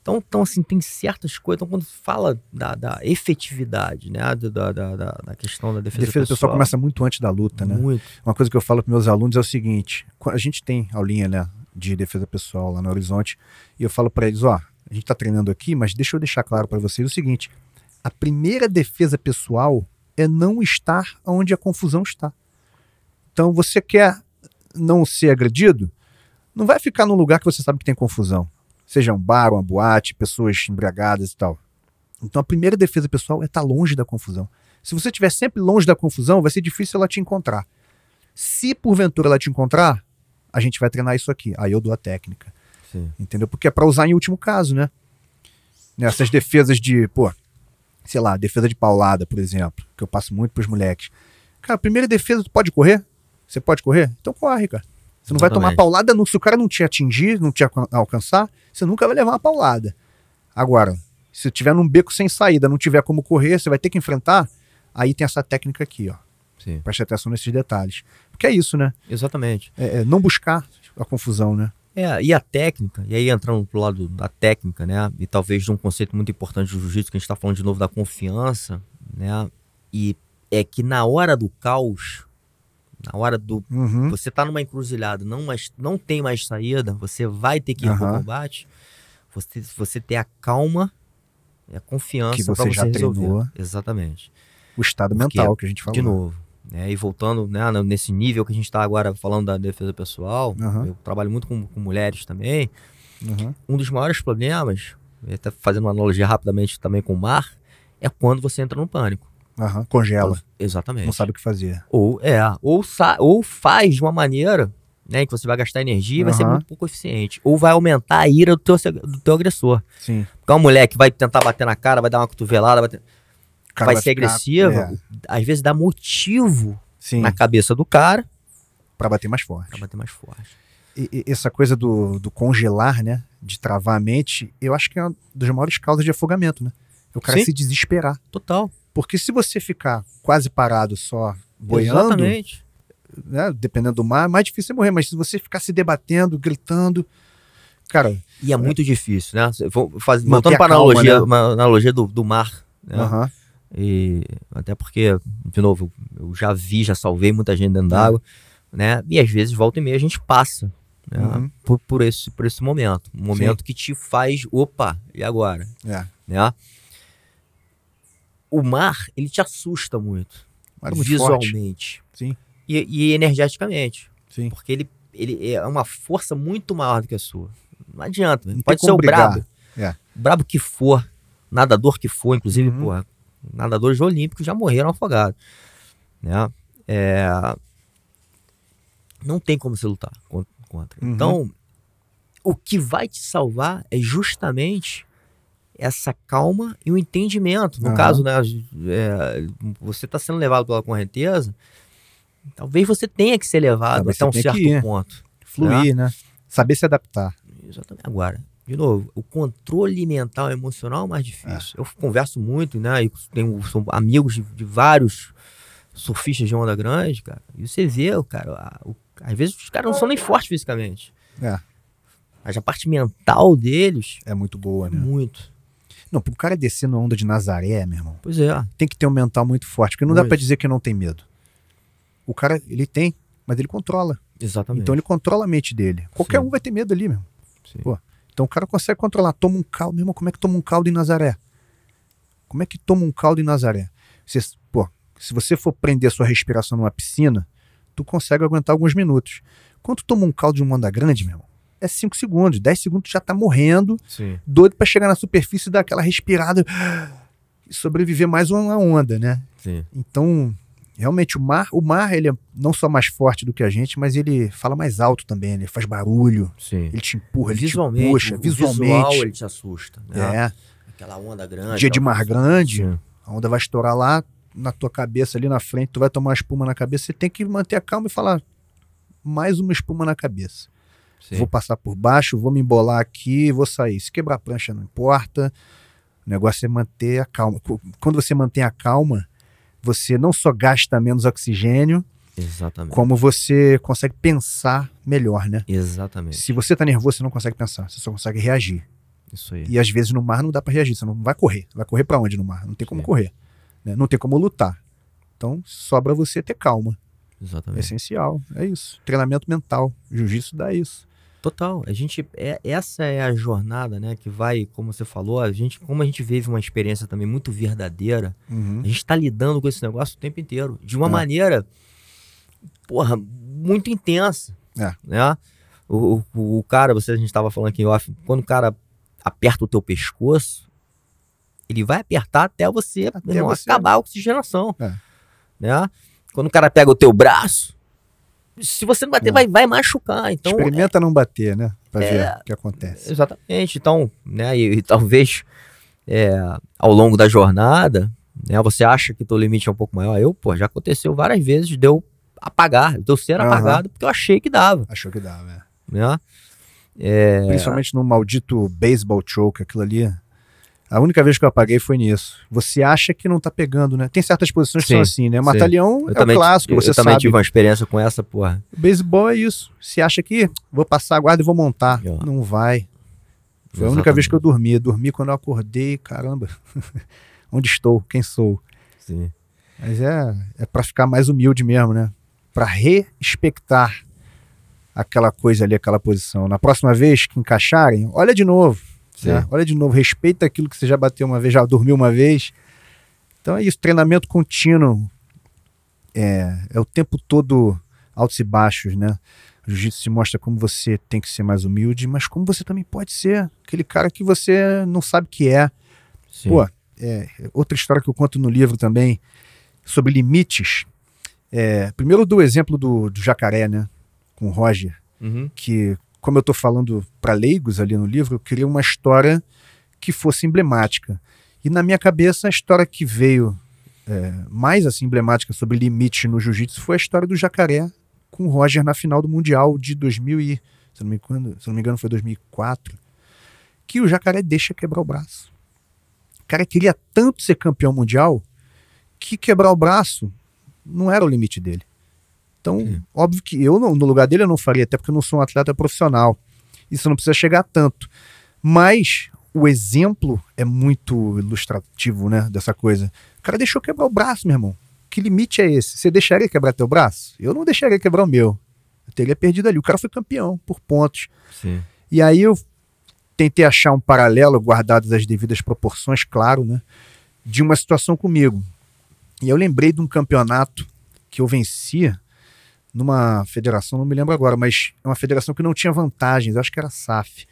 Speaker 2: Então, então, assim, tem certas coisas. Então, quando fala da, da efetividade, né? Da, da, da, questão da
Speaker 1: A
Speaker 2: defesa,
Speaker 1: defesa pessoal começa muito antes da luta, né?
Speaker 2: Muito.
Speaker 1: Uma coisa que eu falo para meus alunos é o seguinte: a gente tem aulinha né, de defesa pessoal lá no Horizonte, e eu falo para eles: ó, a gente está treinando aqui, mas deixa eu deixar claro para vocês o seguinte: a primeira defesa pessoal é não estar onde a confusão está. Então, você quer não ser agredido? Não vai ficar num lugar que você sabe que tem confusão. Seja um bar, uma boate, pessoas embriagadas e tal. Então, a primeira defesa pessoal é estar longe da confusão. Se você estiver sempre longe da confusão, vai ser difícil ela te encontrar. Se porventura ela te encontrar, a gente vai treinar isso aqui. Aí eu dou a técnica.
Speaker 2: Sim.
Speaker 1: Entendeu? Porque é pra usar em último caso, né? Nessas defesas de, pô, sei lá, defesa de paulada, por exemplo, que eu passo muito pros moleques. Cara, primeira defesa, tu pode correr? Você pode correr? Então corre, cara. Você não vai tomar
Speaker 2: Exatamente.
Speaker 1: paulada, não, se o cara não te atingir, não te alcan- alcançar, você nunca vai levar uma paulada. Agora, se tiver num beco sem saída, não tiver como correr, você vai ter que enfrentar, aí tem essa técnica aqui, ó.
Speaker 2: Sim.
Speaker 1: Preste atenção nesses detalhes. Porque é isso, né?
Speaker 2: Exatamente.
Speaker 1: É, é não buscar a confusão, né?
Speaker 2: É, e a técnica, e aí entrando pro lado da técnica, né? E talvez de um conceito muito importante do jiu-jitsu, que a gente tá falando de novo da confiança, né? E é que na hora do caos, na hora do.
Speaker 1: Uhum.
Speaker 2: Você tá numa encruzilhada, não, mais, não tem mais saída, você vai ter que ir pro
Speaker 1: Aham.
Speaker 2: combate, você, você ter a calma e a confiança
Speaker 1: Que
Speaker 2: pra
Speaker 1: você já
Speaker 2: resolver.
Speaker 1: treinou.
Speaker 2: Exatamente.
Speaker 1: O estado
Speaker 2: Porque,
Speaker 1: mental que a gente falou.
Speaker 2: De novo. Né? E voltando né, nesse nível que a gente está agora falando da defesa pessoal,
Speaker 1: Aham.
Speaker 2: eu trabalho muito com, com mulheres também.
Speaker 1: Uhum.
Speaker 2: Um dos maiores problemas, até fazendo uma analogia rapidamente também com o mar, é quando você entra no pânico.
Speaker 1: Aham. Congela.
Speaker 2: Exatamente.
Speaker 1: Não sabe o que fazer.
Speaker 2: Ou é, ou, sa- ou faz de uma maneira né, que você vai gastar energia e vai ser muito pouco eficiente. Ou vai aumentar a ira do teu, do teu agressor.
Speaker 1: Sim.
Speaker 2: Porque uma mulher que vai tentar bater na cara, vai dar uma cotovelada, vai, ter-
Speaker 1: cara
Speaker 2: vai ser
Speaker 1: ficar-
Speaker 2: agressiva,
Speaker 1: é,
Speaker 2: às vezes dá motivo
Speaker 1: sim.
Speaker 2: na cabeça do cara
Speaker 1: Pra bater mais forte.
Speaker 2: pra bater mais forte.
Speaker 1: E, e essa coisa do, do congelar, né? De travar a mente, eu acho que é uma das maiores causas de afogamento, né? O cara
Speaker 2: Sim.
Speaker 1: se desesperar.
Speaker 2: Total.
Speaker 1: Porque se você ficar quase parado só boiando,
Speaker 2: Exatamente.
Speaker 1: né, dependendo do mar, é mais difícil você morrer. Mas se você ficar se debatendo, gritando, cara,
Speaker 2: E é muito difícil, né? Vou faz-
Speaker 1: Manter
Speaker 2: Voltando
Speaker 1: a
Speaker 2: para a
Speaker 1: calma,
Speaker 2: analogia,
Speaker 1: né?
Speaker 2: uma analogia do, do mar, né?
Speaker 1: aham,
Speaker 2: E até porque, de novo, eu já vi, já salvei muita gente dentro
Speaker 1: Uhum.
Speaker 2: d'água, né? E às vezes, volta e meia, a gente passa né?
Speaker 1: Uhum.
Speaker 2: por, por, esse, por esse momento. Um momento que te faz, opa, e agora?
Speaker 1: é.
Speaker 2: Né? O mar, ele te assusta muito, visualmente
Speaker 1: Sim.
Speaker 2: e, e energeticamente.
Speaker 1: Sim.
Speaker 2: Porque ele, ele é uma força muito maior do que a sua. Não adianta.
Speaker 1: Não
Speaker 2: Pode ser o brabo.
Speaker 1: É.
Speaker 2: O brabo que for, nadador que for, inclusive,
Speaker 1: Uhum.
Speaker 2: porra, nadadores olímpicos já morreram afogados. Né? É, Não tem como você lutar con- contra.
Speaker 1: Uhum.
Speaker 2: Então, o que vai te salvar é justamente essa calma e o entendimento. No
Speaker 1: Aham.
Speaker 2: caso, né, é, você está sendo levado pela correnteza, talvez você tenha que ser levado
Speaker 1: Talvez
Speaker 2: até
Speaker 1: você
Speaker 2: um certo ponto.
Speaker 1: Fluir, né? Saber se adaptar.
Speaker 2: Exatamente. Agora, de novo, o controle mental e emocional é o mais difícil. Eu converso muito, né? E tenho sou amigos de, de vários surfistas de onda grande, cara. E você vê, o cara, a- o- às vezes os caras não são nem fortes fisicamente.
Speaker 1: É,
Speaker 2: Mas a parte mental deles,
Speaker 1: é muito boa, né?
Speaker 2: muito.
Speaker 1: Não, pro cara descer na onda de Nazaré, meu irmão,
Speaker 2: Pois é.
Speaker 1: tem que ter um mental muito forte, porque não dá
Speaker 2: Muito.
Speaker 1: pra dizer que não tem medo. O cara, ele tem, mas ele controla.
Speaker 2: Exatamente.
Speaker 1: Então ele controla a mente dele. Qualquer
Speaker 2: Sim.
Speaker 1: um vai ter medo ali, meu.
Speaker 2: Sim.
Speaker 1: Pô, Então o cara consegue controlar. Toma um caldo. Meu irmão, como é que toma um caldo em Nazaré? Como é que toma um caldo em Nazaré? Você, pô, se você for prender a sua respiração numa piscina, tu consegue aguentar alguns minutos. Quando tu toma um caldo de uma onda grande, meu irmão, é 5 segundos. 10 segundos tu já tá morrendo,
Speaker 2: Sim.
Speaker 1: doido pra chegar na superfície e dar aquela respirada e sobreviver mais uma onda, né?
Speaker 2: Sim.
Speaker 1: Então, realmente o mar, o mar ele é não só mais forte do que a gente, mas ele fala mais alto também, ele faz barulho,
Speaker 2: Sim.
Speaker 1: ele te empurra, ele
Speaker 2: visualmente,
Speaker 1: te puxa, visualmente.
Speaker 2: visual ele te assusta. Né?
Speaker 1: é,
Speaker 2: Aquela onda grande.
Speaker 1: dia de mar grande,
Speaker 2: Sim.
Speaker 1: a onda vai estourar lá na tua cabeça ali na frente, tu vai tomar uma espuma na cabeça, você tem que manter a calma e falar mais uma espuma na cabeça.
Speaker 2: Sim.
Speaker 1: Vou passar por baixo, vou me embolar aqui, vou sair. Se quebrar a prancha não importa. O negócio é manter a calma. Qu- Quando você mantém a calma, você não só gasta menos oxigênio,
Speaker 2: Exatamente.
Speaker 1: como você consegue pensar melhor, né?
Speaker 2: Exatamente.
Speaker 1: Se você tá nervoso, você não consegue pensar, você só consegue reagir.
Speaker 2: Isso aí.
Speaker 1: E às vezes no mar não dá pra reagir, você não vai correr. Vai correr pra onde no mar? Não tem como
Speaker 2: Sim.
Speaker 1: correr. né? Não tem como lutar. Então sobra você ter calma. É
Speaker 2: Exatamente.
Speaker 1: essencial. É isso. Treinamento mental. Jiu-jitsu dá isso.
Speaker 2: Total. A gente é essa é a jornada, né, que vai, como você falou, a gente, como a gente vive uma experiência também muito verdadeira,
Speaker 1: Uhum.
Speaker 2: a gente tá lidando com esse negócio o tempo inteiro, de uma
Speaker 1: É.
Speaker 2: maneira porra, muito intensa,
Speaker 1: É.
Speaker 2: né? O, o, o cara, você a gente tava falando aqui em off, quando o cara aperta o teu pescoço, ele vai apertar até você,
Speaker 1: Até
Speaker 2: irmão,
Speaker 1: você-
Speaker 2: acabar a oxigenação,
Speaker 1: É.
Speaker 2: né? Quando o cara pega o teu braço, se você não bater,
Speaker 1: É.
Speaker 2: vai, vai machucar. Então,
Speaker 1: Experimenta não bater, né? Pra
Speaker 2: é-
Speaker 1: ver o que acontece.
Speaker 2: Exatamente. Então, né, e, e talvez é, ao longo da jornada, né, você acha que teu limite é um pouco maior. Eu, pô, já aconteceu várias vezes de eu apagar, de eu ser
Speaker 1: Aham.
Speaker 2: apagado porque eu achei que dava,
Speaker 1: Achou que dava, né?
Speaker 2: né? É,
Speaker 1: Principalmente no maldito baseball choke, aquilo ali. A única vez que eu apaguei foi nisso. Você acha que não tá pegando, né? Tem certas posições que
Speaker 2: Sim,
Speaker 1: são assim, né? Matalhão
Speaker 2: eu
Speaker 1: é
Speaker 2: também,
Speaker 1: clássico,
Speaker 2: eu,
Speaker 1: você
Speaker 2: eu também
Speaker 1: sabe.
Speaker 2: tive uma experiência com essa, porra.
Speaker 1: Beisebol é isso. Você acha que vou passar a guarda e vou montar.
Speaker 2: É.
Speaker 1: Não vai. Foi a única vez que eu dormi. Dormi quando eu acordei, caramba. Onde estou? Quem sou?
Speaker 2: Sim.
Speaker 1: Mas é, é para ficar mais humilde mesmo, né? Para respeitar aquela coisa ali, aquela posição. Na próxima vez que encaixarem, olha de novo. Né? Olha de novo, respeita aquilo que você já bateu uma vez, já dormiu uma vez. Então é isso, treinamento contínuo. É, é o tempo todo altos e baixos, né? O jiu-jitsu se mostra como você tem que ser mais humilde, mas como você também pode ser aquele cara que você não sabe que é.
Speaker 2: Sim.
Speaker 1: Pô, é, outra história que eu conto no livro também, sobre limites. É, primeiro eu dou o exemplo do, do jacaré, né? Com o Roger,
Speaker 2: Uhum.
Speaker 1: que, como eu estou falando para leigos ali no livro, eu queria uma história que fosse emblemática. E na minha cabeça, a história que veio é, mais assim emblemática sobre limite no jiu-jitsu foi a história do jacaré com o Roger na final do Mundial de 2000 e, se não me engano, se não me engano foi 2004, que o jacaré deixa quebrar o braço. O cara queria tanto ser campeão mundial que quebrar o braço não era o limite dele. Então,
Speaker 2: Sim.
Speaker 1: óbvio que eu, não- no lugar dele, eu não faria, até porque eu não sou um atleta profissional. Isso não precisa chegar tanto. Mas o exemplo é muito ilustrativo, né, dessa coisa. O cara deixou quebrar o braço, meu irmão. Que limite é esse? Você deixaria quebrar teu braço? Eu não deixaria quebrar o meu. Eu teria perdido ali. O cara foi campeão por pontos.
Speaker 2: Sim.
Speaker 1: E aí eu tentei achar um paralelo, guardadas as devidas proporções, claro, né? De uma situação comigo. E eu lembrei de um campeonato que eu vencia numa federação, não me lembro agora, mas é uma federação que não tinha vantagens, acho que era a SAF.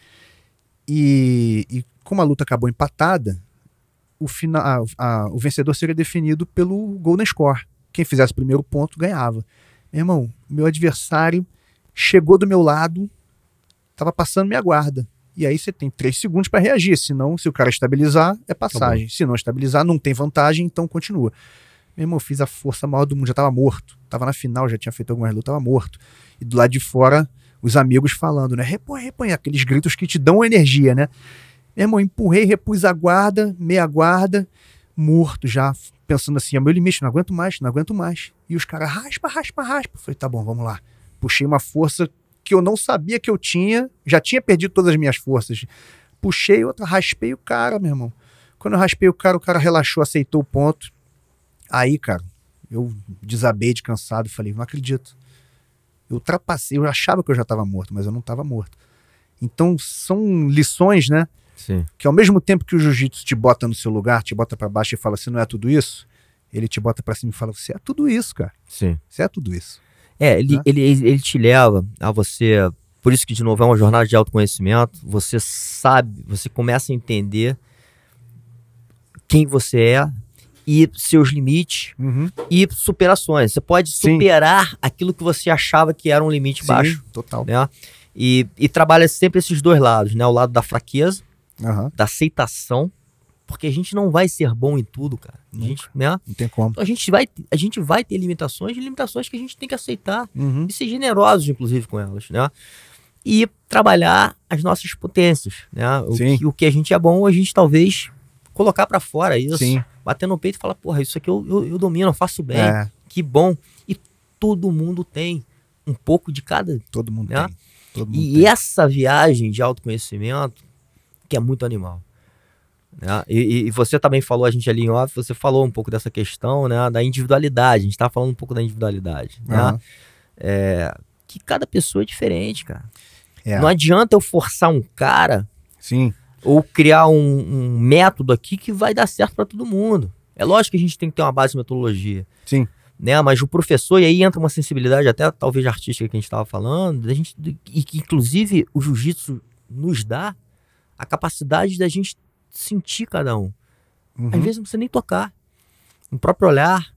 Speaker 1: E, e como a luta acabou empatada, o, fina, a- a- o vencedor seria definido pelo Golden Score. Quem fizesse o primeiro ponto ganhava. Meu irmão, meu adversário chegou do meu lado, tava passando minha guarda. E aí você tem três segundos para reagir. Senão, se o cara estabilizar, é passagem. Se não estabilizar, não tem vantagem, então continua. Meu irmão, eu fiz a força maior do mundo, já tava morto. Tava na final, já tinha feito algumas lutas, tava morto. E do lado de fora, os amigos falando, né? Repõe, repõe, aqueles gritos que te dão energia, né? Meu irmão, empurrei, repus a guarda, meia guarda, morto já, pensando assim, é meu limite, não aguento mais, não aguento mais. E os caras, raspa, raspa, raspa. falei, tá bom, vamos lá. Puxei uma força que eu não sabia que eu tinha, já tinha perdido todas as minhas forças. Puxei outra, raspei o cara, meu irmão. Quando eu raspei o cara, o cara relaxou, aceitou o ponto. Aí, cara, eu desabei de cansado e falei, não acredito. Eu ultrapassei, eu achava que eu já estava morto, mas eu não estava morto. Então, são lições, né?
Speaker 2: Sim.
Speaker 1: Que ao mesmo tempo que o jiu-jitsu te bota no seu lugar, te bota para baixo e fala, você não é tudo isso, ele te bota para cima e fala, você é tudo isso, cara.
Speaker 2: Sim.
Speaker 1: Você é tudo isso.
Speaker 2: É, ele,
Speaker 1: Né?
Speaker 2: ele, ele te leva a você. Por isso que, de novo, é uma jornada de autoconhecimento. Você sabe, você começa a entender quem você é e seus limites
Speaker 1: Uhum.
Speaker 2: e superações. Você pode
Speaker 1: Sim.
Speaker 2: superar aquilo que você achava que era um limite baixo,
Speaker 1: Sim, total.
Speaker 2: né? E, e trabalha sempre esses dois lados, né? O lado da fraqueza,
Speaker 1: Aham,
Speaker 2: da aceitação, porque a gente não vai ser bom em tudo, cara. A
Speaker 1: Nunca.
Speaker 2: gente, né?
Speaker 1: Não tem como.
Speaker 2: Então a gente vai, a gente vai ter limitações, e limitações que a gente tem que aceitar
Speaker 1: Uhum.
Speaker 2: e ser generosos, inclusive, com elas, né? E trabalhar as nossas potências, né? O,
Speaker 1: Sim.
Speaker 2: que, o que a gente é bom, a gente talvez colocar pra fora isso,
Speaker 1: Sim.
Speaker 2: Bater no peito e falar, porra, isso aqui eu, eu, eu domino, eu faço bem,
Speaker 1: É,
Speaker 2: que bom. E todo mundo tem um pouco de cada.
Speaker 1: todo mundo
Speaker 2: Né?
Speaker 1: tem. Todo mundo
Speaker 2: E
Speaker 1: tem.
Speaker 2: essa viagem de autoconhecimento, que é muito animal. né? E, e- você também falou, a gente ali em off, você falou um pouco dessa questão, né? Da individualidade. A gente tá falando um pouco da individualidade, né?
Speaker 1: Aham.
Speaker 2: É, que cada pessoa é diferente, cara.
Speaker 1: É.
Speaker 2: Não adianta eu forçar um cara
Speaker 1: Sim,
Speaker 2: ou criar um, um método aqui que vai dar certo para todo mundo. É lógico que a gente tem que ter uma base de metodologia,
Speaker 1: sim.
Speaker 2: né? Mas o professor, e aí entra uma sensibilidade até talvez artística que a gente estava falando, da gente, e que inclusive o jiu-jitsu nos dá a capacidade da gente sentir cada um.
Speaker 1: Uhum.
Speaker 2: Às vezes não precisa nem tocar. No próprio olhar,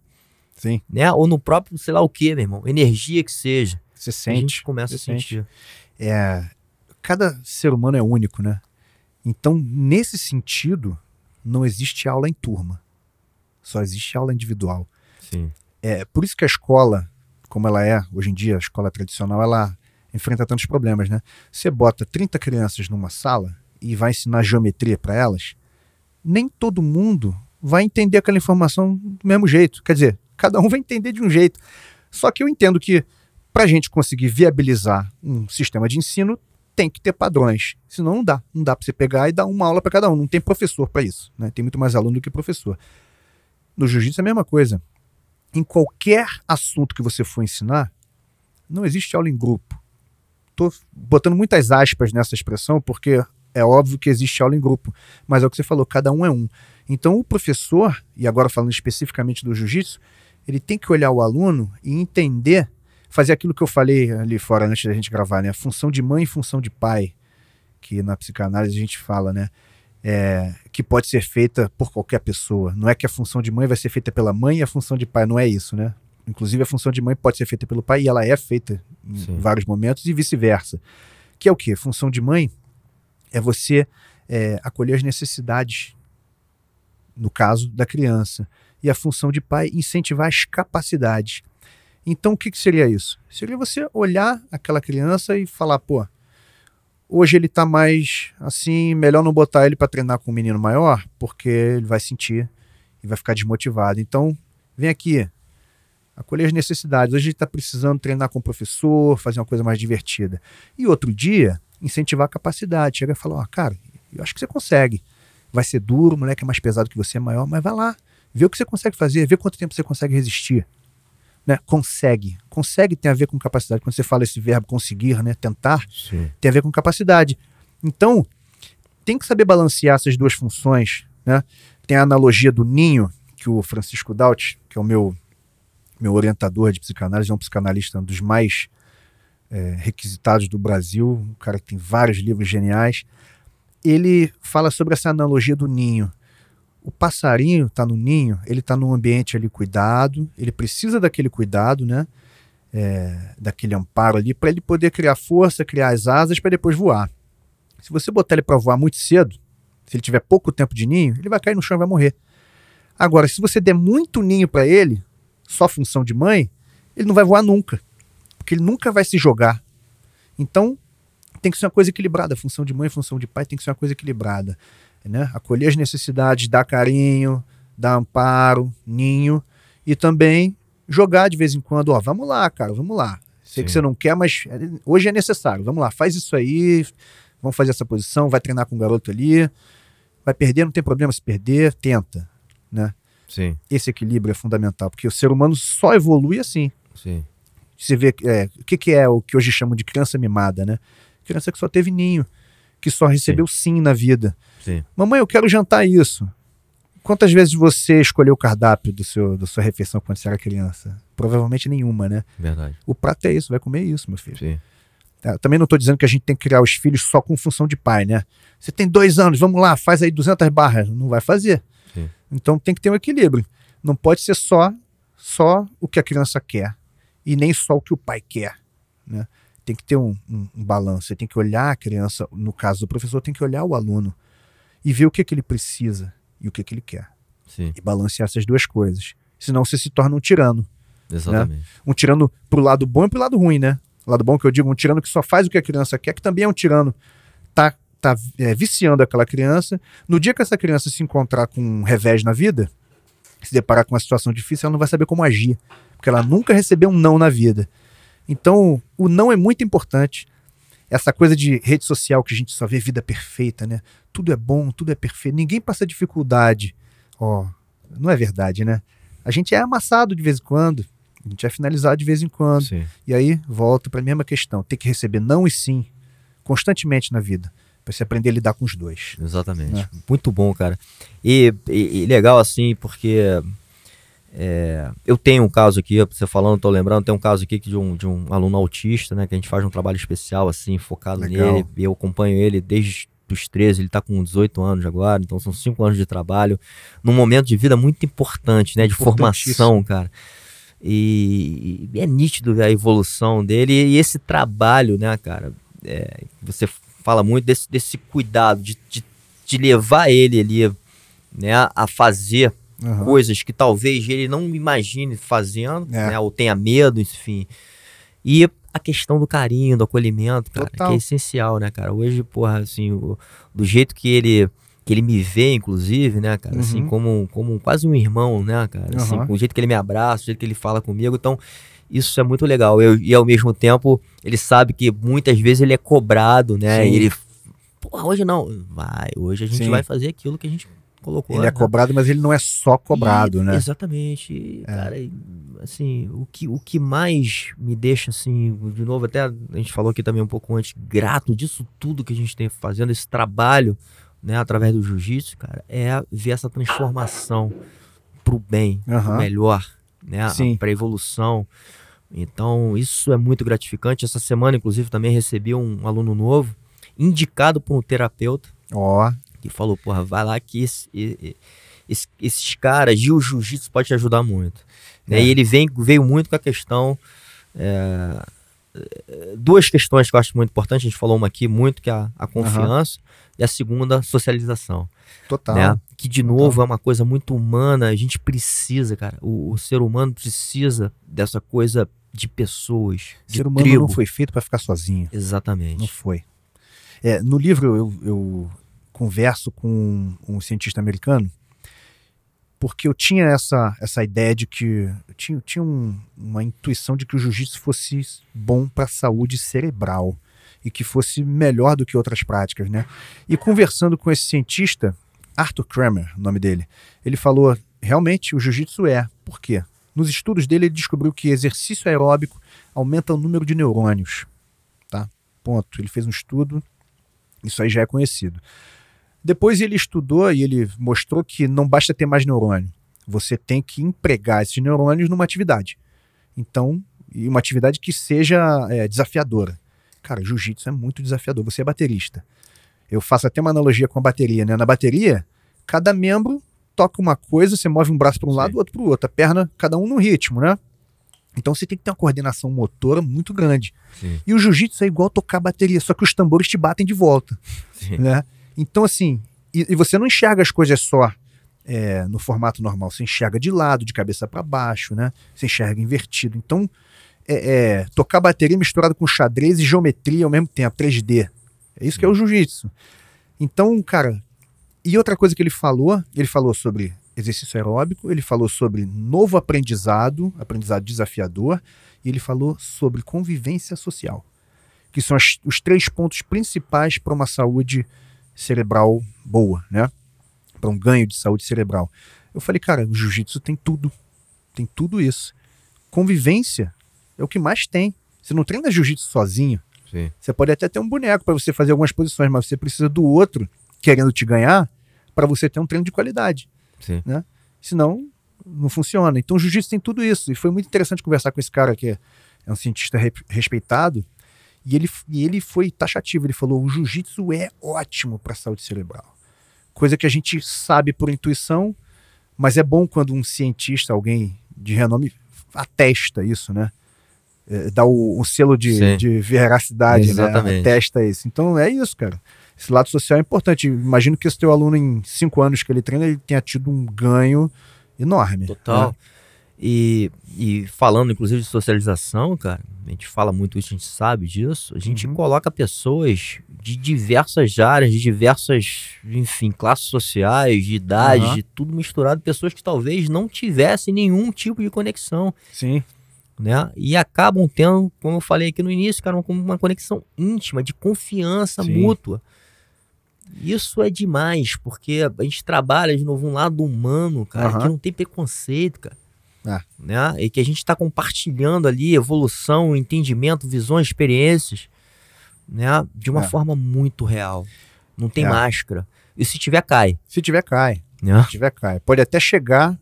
Speaker 1: Sim.
Speaker 2: né? Ou no próprio, sei lá o que, meu irmão. Energia que seja.
Speaker 1: Você
Speaker 2: a gente
Speaker 1: sente.
Speaker 2: começa a
Speaker 1: você sente.
Speaker 2: sentir.
Speaker 1: É, cada ser humano é único, né? Então, nesse sentido, não existe aula em turma. Só existe aula individual.
Speaker 2: Sim.
Speaker 1: É por isso que a escola, como ela é hoje em dia, a escola tradicional, ela enfrenta tantos problemas, né? Você bota 30 crianças numa sala e vai ensinar geometria para elas, nem todo mundo vai entender aquela informação do mesmo jeito. Quer dizer, cada um vai entender de um jeito. Só que eu entendo que para a gente conseguir viabilizar um sistema de ensino, tem que ter padrões. Senão não dá. Não dá para você pegar e dar uma aula para cada um. Não tem professor para isso. Né? Tem muito mais aluno do que professor. No jiu-jitsu é a mesma coisa. Em qualquer assunto que você for ensinar, não existe aula em grupo. Estou botando muitas aspas nessa expressão, porque é óbvio que existe aula em grupo. Mas é o que você falou, cada um é um. Então o professor, e agora falando especificamente do jiu-jitsu, ele tem que olhar o aluno e entender, fazer aquilo que eu falei ali fora antes da gente gravar, né? A função de mãe e função de pai, que na psicanálise a gente fala, né? É, que pode ser feita por qualquer pessoa. Não é que a função de mãe vai ser feita pela mãe e a função de pai, não é isso, né? Inclusive a função de mãe pode ser feita pelo pai e ela é feita em
Speaker 2: Sim.
Speaker 1: vários momentos e vice-versa. Que é o quê? Função de mãe é você é, acolher as necessidades, no caso da criança. E a função de pai incentivar as capacidades. Então o que, que seria isso? Seria você olhar aquela criança e falar, pô, hoje ele tá mais assim, melhor não botar ele para treinar com um menino maior, porque ele vai sentir e vai ficar desmotivado. Então, vem aqui, acolher as necessidades. Hoje ele está precisando treinar com o professor, fazer uma coisa mais divertida. E outro dia, incentivar a capacidade. Chega e fala, ó, cara, eu acho que você consegue. Vai ser duro, o moleque é mais pesado que você, é maior, mas vai lá. Vê o que você consegue fazer, vê quanto tempo você consegue resistir. Né? Consegue. Consegue tem a ver com capacidade. Quando você fala esse verbo conseguir, né? tentar,
Speaker 2: Sim.
Speaker 1: tem a ver com capacidade. Então, tem que saber balancear essas duas funções. Né? Tem a analogia do ninho, que o Francisco Daut, que é o meu, meu orientador de psicanálise, é um psicanalista um dos mais é, requisitados do Brasil, um cara que tem vários livros geniais. Ele fala sobre essa analogia do ninho. O passarinho está no ninho, ele está num ambiente ali cuidado, ele precisa daquele cuidado, né? É, daquele amparo ali, para ele poder criar força, criar as asas para depois voar. Se você botar ele para voar muito cedo, se ele tiver pouco tempo de ninho, ele vai cair no chão e vai morrer. Agora, se você der muito ninho para ele, só função de mãe, ele não vai voar nunca, porque ele nunca vai se jogar. Então, tem que ser uma coisa equilibrada. Função de mãe, função de pai tem que ser uma coisa equilibrada. Né? Acolher as necessidades, dar carinho, dar amparo, ninho e também jogar de vez em quando. Ó, vamos lá, cara, vamos lá. Sei Sim. que você não quer, mas hoje é necessário. Vamos lá, faz isso aí. Vamos fazer essa posição. Vai treinar com o garoto ali. Vai perder, não tem problema se perder. Tenta, né?
Speaker 2: Sim.
Speaker 1: Esse equilíbrio é fundamental, porque o ser humano só evolui assim.
Speaker 2: Sim.
Speaker 1: Você vê é, o que, que é o que hoje chamam de criança mimada, né? Criança que só teve ninho, que só recebeu sim, sim na vida.
Speaker 2: Sim.
Speaker 1: Mamãe, eu quero jantar isso. Quantas vezes você escolheu o cardápio do seu, da sua refeição quando você era criança? Provavelmente nenhuma, né?
Speaker 2: Verdade.
Speaker 1: O prato é isso, vai comer isso, meu filho.
Speaker 2: Sim.
Speaker 1: É, também não estou dizendo que a gente tem que criar os filhos só com função de pai, né? Você tem dois anos, vamos lá, faz aí 200 barras. Não vai fazer.
Speaker 2: Sim.
Speaker 1: Então tem que ter um equilíbrio. Não pode ser só, só o que a criança quer e nem só o que o pai quer, né? Tem que ter um, um, um, balanço. Você tem que olhar a criança, no caso do professor, tem que olhar o aluno e ver o que, que ele precisa e o que, que ele quer.
Speaker 2: Sim.
Speaker 1: E balancear essas duas coisas. Senão você se torna um tirano.
Speaker 2: Né? Exatamente.
Speaker 1: Né? Um tirano pro lado bom e pro lado ruim, né? O lado bom que eu digo, um tirano que só faz o que a criança quer, que também é um tirano. Tá, tá é, viciando aquela criança. No dia que essa criança se encontrar com um revés na vida, se deparar com uma situação difícil, ela não vai saber como agir. Porque ela nunca recebeu um não na vida. Então, o não é muito importante. Essa coisa de rede social que a gente só vê vida perfeita, né? Tudo é bom, tudo é perfeito. Ninguém passa dificuldade. Ó, oh, não é verdade, né? A gente é amassado de vez em quando. A gente é finalizado de vez em quando.
Speaker 2: Sim.
Speaker 1: E aí, volta para a mesma questão. Tem que receber não e sim constantemente na vida. Pra você aprender a lidar com os dois.
Speaker 2: Exatamente. Né? Muito bom, cara. E, e, e legal assim, porque é, eu tenho um caso aqui, você falando, tô lembrando, tem um caso aqui de um, de um aluno autista, né? Que a gente faz um trabalho especial, assim, focado Legal. nele. E eu acompanho ele desde os 13, ele tá com 18 anos agora, então são 5 anos de trabalho, num momento de vida muito importante, né? De formação, cara. E, e, é nítido a evolução dele e, esse trabalho, né, cara? É, você fala muito desse, desse cuidado de, de, de levar ele ali, né, a fazer uhum. coisas que talvez ele não imagine fazendo, é. né, ou tenha medo, enfim. E a questão do carinho, do acolhimento, cara, Total. que é essencial, né, cara? Hoje, porra, assim, o, do jeito que ele que ele me vê, inclusive, né, cara, assim, uhum. assim, como, como quase um irmão, né, cara, assim, uhum. com o jeito que ele me abraça, o jeito que ele fala comigo, então isso é muito legal. Eu, e ao mesmo tempo, ele sabe que muitas vezes ele é cobrado, né, Sim. e ele, porra, hoje não, vai, hoje a gente Sim. vai fazer aquilo que a gente colocou.
Speaker 1: Ele é cobrado, mas ele não é só cobrado,
Speaker 2: e,
Speaker 1: né?
Speaker 2: Exatamente. É. Cara, assim, o que, o que mais me deixa, assim, de novo, até a gente falou aqui também um pouco antes, grato disso tudo que a gente tem fazendo, esse trabalho, né, através do jiu-jitsu, cara, é ver essa transformação pro bem, uhum. pro melhor, né, pra evolução. Então, isso é muito gratificante. Essa semana, inclusive, também recebi um aluno novo, indicado por um terapeuta.
Speaker 1: Ó. Oh
Speaker 2: que falou, porra, vai lá que esse, esse, esses caras, e o jiu-jitsu pode te ajudar muito. Né? É. E ele vem, veio muito com a questão. É, duas questões que eu acho muito importantes, a gente falou uma aqui muito, que é a, a confiança, uhum. e a segunda, socialização.
Speaker 1: Total.
Speaker 2: Né? Que, de novo, Total. é uma coisa muito humana, a gente precisa, cara, o, o ser humano precisa dessa coisa de pessoas. O
Speaker 1: ser humano tribo. não foi feito para ficar sozinho.
Speaker 2: Exatamente.
Speaker 1: Não foi. É, no livro eu, eu, converso com um cientista americano, porque eu tinha essa, essa ideia de que. Eu tinha, tinha um, uma intuição de que o jiu-jitsu fosse bom para a saúde cerebral e que fosse melhor do que outras práticas, né? E conversando com esse cientista, Arthur Kramer, o nome dele, ele falou: realmente o jiu-jitsu é. Por quê? Nos estudos dele, ele descobriu que exercício aeróbico aumenta o número de neurônios. Tá? Ponto. Ele fez um estudo, isso aí já é conhecido. Depois ele estudou e ele mostrou que não basta ter mais neurônio. Você tem que empregar esses neurônios numa atividade. Então, e uma atividade que seja é, desafiadora. Cara, jiu-jitsu é muito desafiador. Você é baterista. Eu faço até uma analogia com a bateria, né? Na bateria, cada membro toca uma coisa, você move um braço para um Sim. lado, o outro para o outro. A perna, cada um no ritmo, né? Então você tem que ter uma coordenação motora muito grande.
Speaker 2: Sim.
Speaker 1: E o jiu-jitsu é igual tocar bateria, só que os tambores te batem de volta,
Speaker 2: Sim.
Speaker 1: né? Então assim, e, e você não enxerga as coisas só é, no formato normal, você enxerga de lado, de cabeça para baixo, né? Você enxerga invertido. Então, é, é, tocar bateria misturado com xadrez e geometria ao mesmo tempo, 3D. É isso que é o jiu-jitsu. Então, cara, e outra coisa que ele falou, ele falou sobre exercício aeróbico, ele falou sobre novo aprendizado, aprendizado desafiador, e ele falou sobre convivência social, que são as, os três pontos principais para uma saúde cerebral boa, né? Para um ganho de saúde cerebral. Eu falei, cara, o jiu-jitsu tem tudo, tem tudo isso. Convivência é o que mais tem. Você não treina jiu-jitsu sozinho.
Speaker 2: Sim.
Speaker 1: Você pode até ter um boneco para você fazer algumas posições, mas você precisa do outro querendo te ganhar para você ter um treino de qualidade.
Speaker 2: Sim.
Speaker 1: Né? Senão, não funciona. Então, o jiu-jitsu tem tudo isso. E foi muito interessante conversar com esse cara que é, é um cientista re respeitado. E ele, e ele foi taxativo. Ele falou: o jiu-jitsu é ótimo para a saúde cerebral. Coisa que a gente sabe por intuição, mas é bom quando um cientista, alguém de renome, atesta isso, né? É, dá o, o selo de, de veracidade,
Speaker 2: Exatamente.
Speaker 1: né? Atesta isso. Então é isso, cara. Esse lado social é importante. Imagino que esse teu aluno, em cinco anos que ele treina, ele tenha tido um ganho enorme.
Speaker 2: Total.
Speaker 1: né?
Speaker 2: E, e falando, inclusive, de socialização, cara, a gente fala muito isso, a gente sabe disso. A gente
Speaker 1: Uhum.
Speaker 2: coloca pessoas de diversas áreas, de diversas, enfim, classes sociais, de idades,
Speaker 1: Aham.
Speaker 2: de tudo misturado, pessoas que talvez não tivessem nenhum tipo de conexão,
Speaker 1: Sim,
Speaker 2: né? E acabam tendo, como eu falei aqui no início, cara, uma, uma conexão íntima, de confiança
Speaker 1: Sim.
Speaker 2: mútua. Isso é demais, porque a gente trabalha de novo um lado humano, cara,
Speaker 1: Aham.
Speaker 2: que não tem preconceito, cara.
Speaker 1: É.
Speaker 2: Né? E que a gente está compartilhando ali evolução, entendimento, visões, experiências, né? De uma
Speaker 1: É.
Speaker 2: forma muito real. Não tem
Speaker 1: É.
Speaker 2: máscara. E se tiver, cai.
Speaker 1: se tiver, cai.
Speaker 2: Né?
Speaker 1: Se tiver, cai. Pode até chegar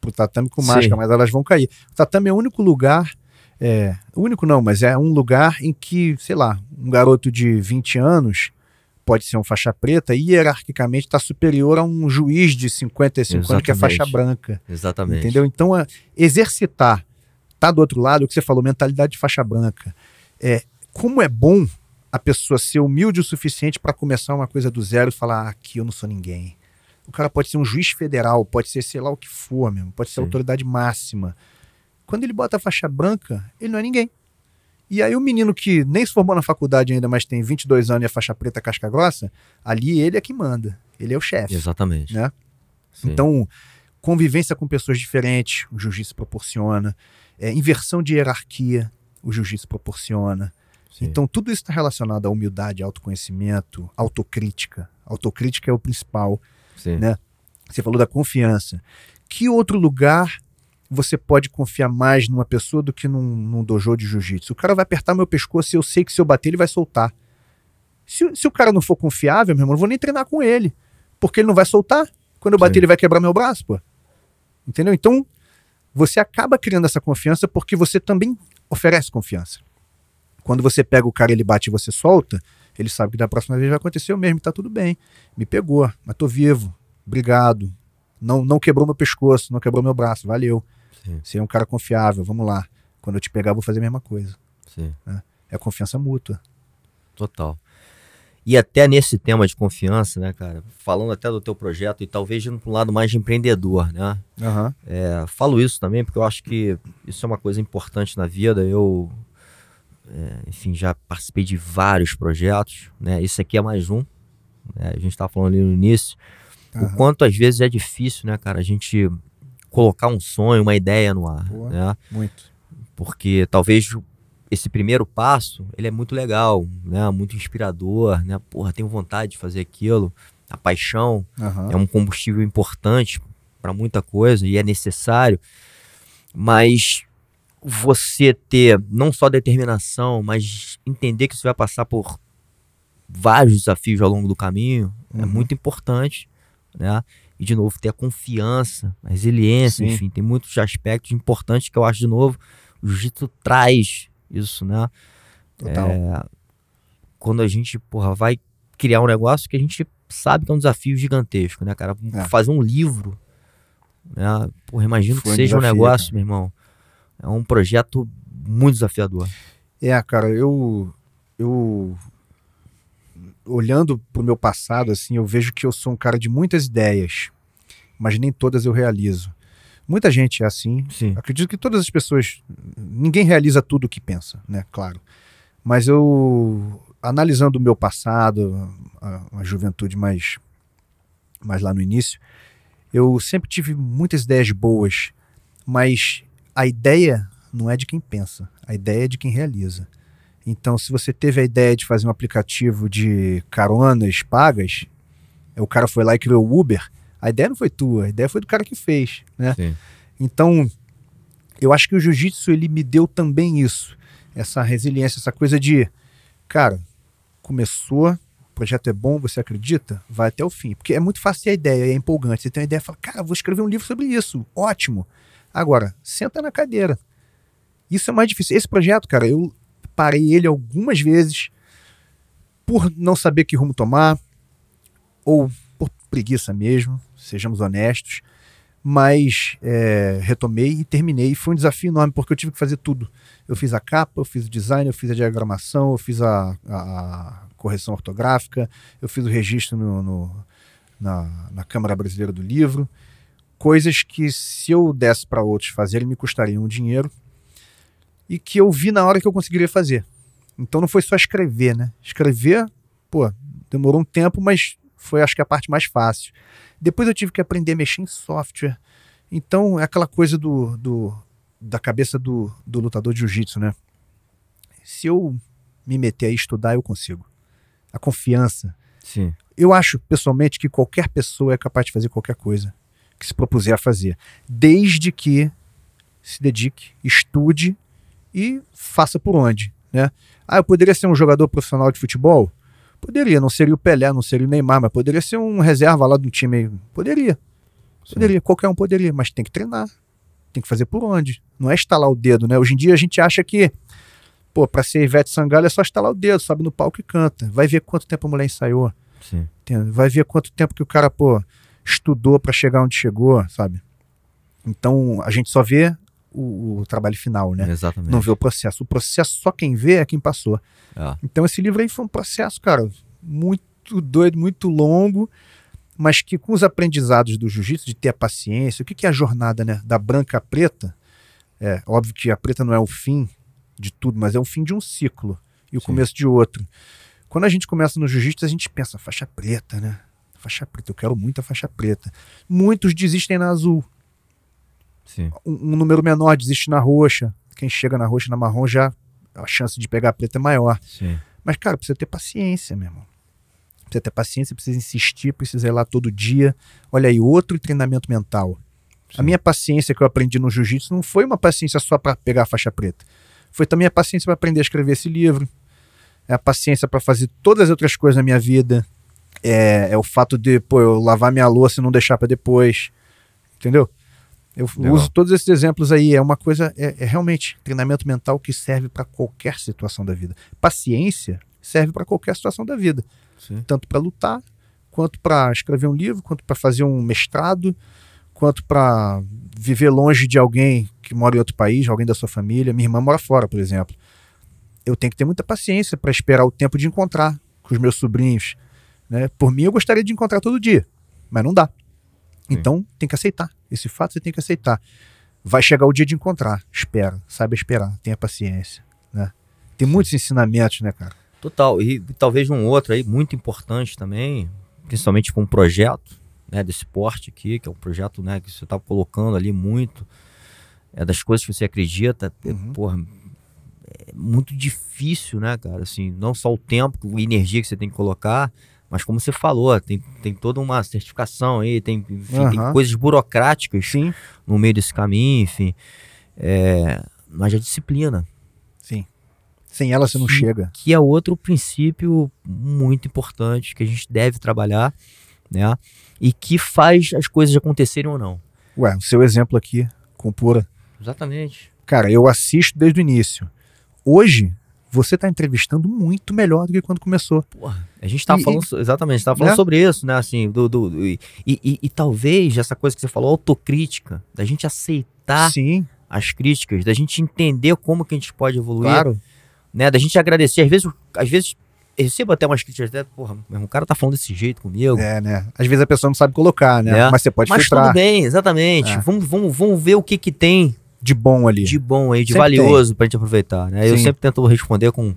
Speaker 1: pro tatame com
Speaker 2: Sim.
Speaker 1: máscara, mas elas vão cair. O tatame é o único lugar, é, único não, mas é um lugar em que, sei lá, um garoto de 20 anos pode ser um faixa preta hierarquicamente está superior a um juiz de 55 anos que é
Speaker 2: Exatamente.
Speaker 1: faixa branca.
Speaker 2: Exatamente.
Speaker 1: Entendeu? Então, exercitar, tá do outro lado, o que você falou, mentalidade de faixa branca. É, como é bom a pessoa ser humilde o suficiente para começar uma coisa do zero e falar, ah, aqui eu não sou ninguém. O cara pode ser um juiz federal, pode ser sei lá o que for mesmo, pode ser
Speaker 2: Sim.
Speaker 1: autoridade máxima. Quando ele bota a faixa branca, ele não é ninguém. E aí o menino que nem se formou na faculdade ainda, mas tem 22 anos e é faixa preta casca grossa, ali ele é que manda. Ele é o chefe.
Speaker 2: Exatamente.
Speaker 1: Né?
Speaker 2: Sim.
Speaker 1: Então, convivência com pessoas diferentes, o jiu-jitsu proporciona. É, inversão de hierarquia, o jiu-jitsu proporciona.
Speaker 2: Sim.
Speaker 1: Então, tudo isso está relacionado à humildade, autoconhecimento, autocrítica. Autocrítica é o principal.
Speaker 2: Sim.
Speaker 1: né? Você falou da confiança. Que outro lugar você pode confiar mais numa pessoa do que num, num dojo de jiu-jitsu? O cara vai apertar meu pescoço e eu sei que se eu bater ele vai soltar. Se, se o cara não for confiável, meu irmão, eu não vou nem treinar com ele. Porque ele não vai soltar. Quando eu bater,
Speaker 2: Sim.
Speaker 1: ele vai quebrar meu braço, pô. Entendeu? Então, você acaba criando essa confiança porque você também oferece confiança. Quando você pega o cara, ele bate e você solta, ele sabe que da próxima vez vai acontecer o mesmo, tá tudo bem. Me pegou, mas tô vivo. Obrigado. Não, não quebrou meu pescoço, não quebrou meu braço, valeu.
Speaker 2: Sim.
Speaker 1: Você é um cara confiável, vamos lá. Quando eu te pegar, eu vou fazer a mesma coisa.
Speaker 2: Sim.
Speaker 1: É confiança mútua.
Speaker 2: Total. E até nesse tema de confiança, né, cara? Falando até do teu projeto e talvez indo para um lado mais de empreendedor, né?
Speaker 1: Aham.
Speaker 2: É, falo isso também porque eu acho que isso é uma coisa importante na vida. Eu, é, enfim, já participei de vários projetos, né? Esse aqui é mais um. né? A gente estava falando ali no início. O
Speaker 1: Aham.
Speaker 2: quanto às vezes é difícil, né, cara? A gente colocar um sonho, uma ideia no ar,
Speaker 1: Boa.
Speaker 2: né?
Speaker 1: Muito.
Speaker 2: porque talvez esse primeiro passo ele é muito legal, né? Muito inspirador, né? Porra, tenho vontade de fazer aquilo. A paixão
Speaker 1: Aham.
Speaker 2: é um combustível importante para muita coisa e é necessário. Mas você ter não só determinação, mas entender que você vai passar por vários desafios ao longo do caminho é
Speaker 1: Uhum.
Speaker 2: muito importante, né? E de novo ter a confiança, a resiliência,
Speaker 1: Sim.
Speaker 2: enfim, tem muitos aspectos importantes que eu acho de novo o jiu-jitsu traz isso, né?
Speaker 1: Total.
Speaker 2: É, quando a gente, porra, vai criar um negócio que a gente sabe que é um desafio gigantesco, né, cara?
Speaker 1: É.
Speaker 2: Fazer um livro, né? Porra, imagino
Speaker 1: Foi
Speaker 2: que
Speaker 1: um
Speaker 2: seja um
Speaker 1: desafio,
Speaker 2: negócio,
Speaker 1: cara.
Speaker 2: meu irmão, É um projeto muito desafiador.
Speaker 1: É, cara, eu eu olhando pro meu passado assim, eu vejo que eu sou um cara de muitas ideias, mas nem todas eu realizo. Muita gente é assim.
Speaker 2: Sim.
Speaker 1: Acredito que todas as pessoas, ninguém realiza tudo o que pensa, né? Claro. Mas eu analisando o meu passado, a, a juventude mais mais lá no início, eu sempre tive muitas ideias boas, mas a ideia não é de quem pensa, a ideia é de quem realiza. Então, se você teve a ideia de fazer um aplicativo de caronas pagas, o cara foi lá e criou o Uber, a ideia não foi tua, a ideia foi do cara que fez, né?
Speaker 2: Sim.
Speaker 1: Então, eu acho que o jiu-jitsu ele me deu também isso, essa resiliência, essa coisa de, cara, começou, o projeto é bom, você acredita? Vai até o fim. Porque é muito fácil ter a ideia, é empolgante. Você tem uma ideia e fala, cara, vou escrever um livro sobre isso, ótimo. Agora, senta na cadeira. Isso é mais difícil. Esse projeto, cara, eu parei ele algumas vezes por não saber que rumo tomar, ou por preguiça mesmo, sejamos honestos. Mas é, retomei e terminei. Foi um desafio enorme, porque eu tive que fazer tudo. Eu fiz a capa, eu fiz o design, eu fiz a diagramação, eu fiz a, a correção ortográfica, eu fiz o registro no, no, na, na Câmara Brasileira do Livro. Coisas que, se eu desse para outros fazerem, me custariam um dinheiro e que eu vi na hora que eu conseguiria fazer. Então não foi só escrever, né? Escrever, pô, demorou um tempo, mas foi acho que a parte mais fácil. Depois eu tive que aprender a mexer em software. Então é aquela coisa do, do da cabeça do, do lutador de jiu-jitsu, né? Se eu me meter a estudar, eu consigo. A confiança.
Speaker 2: Sim.
Speaker 1: Eu acho, pessoalmente, que qualquer pessoa é capaz de fazer qualquer coisa que se propuser a fazer. Desde que se dedique, estude e faça por onde, né? Ah, eu poderia ser um jogador profissional de futebol? Poderia, não seria o Pelé, não seria o Neymar, mas poderia ser um reserva lá de um time. Poderia. Poderia, qualquer um poderia, mas tem que treinar. Tem que fazer por onde. Não é estalar o dedo, né? Hoje em dia a gente acha que, pô, pra ser Ivete Sangalo é só estalar o dedo, sobe no palco e canta. Vai ver quanto tempo a mulher ensaiou.
Speaker 2: Sim.
Speaker 1: Vai ver quanto tempo que o cara, pô, estudou para chegar onde chegou, sabe? Então a gente só vê o, o trabalho final, né?
Speaker 2: Exatamente.
Speaker 1: Não vê o processo. O processo só quem vê é quem passou.
Speaker 2: É.
Speaker 1: Então esse livro aí foi um processo, cara, muito doido, muito longo, mas que com os aprendizados do jiu-jitsu, de ter a paciência, o que, que é a jornada, né? Da branca à preta, é óbvio que a preta não é o fim de tudo, mas é o fim de um ciclo e o
Speaker 2: Sim.
Speaker 1: começo de outro. Quando a gente começa no jiu-jitsu, a gente pensa, faixa preta, né? Faixa preta, eu quero muito a faixa preta. Muitos desistem na azul. Um, um número menor desiste na roxa. Quem chega na roxa na marrom já a chance de pegar a preta é maior.
Speaker 2: Sim.
Speaker 1: Mas, cara, precisa ter paciência, meu irmão. Precisa ter paciência, precisa insistir, precisa ir lá todo dia. Olha aí, outro treinamento mental. A
Speaker 2: Sim.
Speaker 1: minha paciência que eu aprendi no jiu-jitsu não foi uma paciência só para pegar a faixa preta. Foi também a paciência para aprender a escrever esse livro. É a paciência para fazer todas as outras coisas na minha vida. É, é o fato de, pô, eu lavar minha louça e não deixar para depois. Entendeu? Eu
Speaker 2: Legal.
Speaker 1: uso todos esses exemplos aí. É uma coisa, é, é realmente treinamento mental que serve para qualquer situação da vida. Paciência serve para qualquer situação da vida
Speaker 2: Sim.
Speaker 1: tanto para lutar, quanto para escrever um livro, quanto para fazer um mestrado, quanto para viver longe de alguém que mora em outro país, alguém da sua família. Minha irmã mora fora, por exemplo. Eu tenho que ter muita paciência para esperar o tempo de encontrar com os meus sobrinhos. Né? Por mim, eu gostaria de encontrar todo dia, mas não dá. Então, tem que aceitar. Esse fato você tem que aceitar. Vai chegar o dia de encontrar. Espera, saiba esperar, tenha paciência. Né? Tem muitos ensinamentos, né, cara?
Speaker 2: Total. E, e talvez um outro aí, muito importante também, principalmente com um projeto né, desse porte aqui, que é um projeto né, que você está colocando ali muito, é das coisas que você acredita, é,
Speaker 1: Uhum.
Speaker 2: porra, é muito difícil, né, cara? Assim, não só o tempo, a energia que você tem que colocar, mas como você falou, tem, tem toda uma certificação aí, tem, enfim, tem
Speaker 1: Aham.
Speaker 2: coisas burocráticas
Speaker 1: Sim.
Speaker 2: no meio desse caminho, enfim. É, mas a disciplina,
Speaker 1: Sim. Sem ela você não
Speaker 2: Sim.
Speaker 1: chega.
Speaker 2: que é outro princípio muito importante que a gente deve trabalhar, né? E que faz as coisas acontecerem ou não.
Speaker 1: Ué, o seu exemplo aqui, com pura.
Speaker 2: Exatamente.
Speaker 1: Cara, eu assisto desde o início. Hoje, você tá entrevistando muito melhor do que quando começou.
Speaker 2: Porra, a gente tava
Speaker 1: E-
Speaker 2: falando, so- exatamente, a gente tava falando
Speaker 1: né?
Speaker 2: sobre isso, né? Assim, do, do, do- e, e, e talvez essa coisa que você falou, autocrítica, da gente aceitar
Speaker 1: Sim,
Speaker 2: as críticas, da gente entender como que a gente pode evoluir,
Speaker 1: Claro.
Speaker 2: né? Da gente agradecer. Às vezes, às vezes eu recebo até umas críticas, até, porra, meu o cara tá falando desse jeito comigo.
Speaker 1: É, né? Às vezes a pessoa não sabe colocar, né?
Speaker 2: É.
Speaker 1: Mas você pode
Speaker 2: Mas
Speaker 1: filtrar
Speaker 2: tudo bem, exatamente.
Speaker 1: É.
Speaker 2: Vamos, vamos, vamos ver o que que tem
Speaker 1: de bom ali.
Speaker 2: de bom aí, de
Speaker 1: Sempre
Speaker 2: valioso pra gente aproveitar, né? Eu
Speaker 1: Sim.
Speaker 2: sempre tento responder com,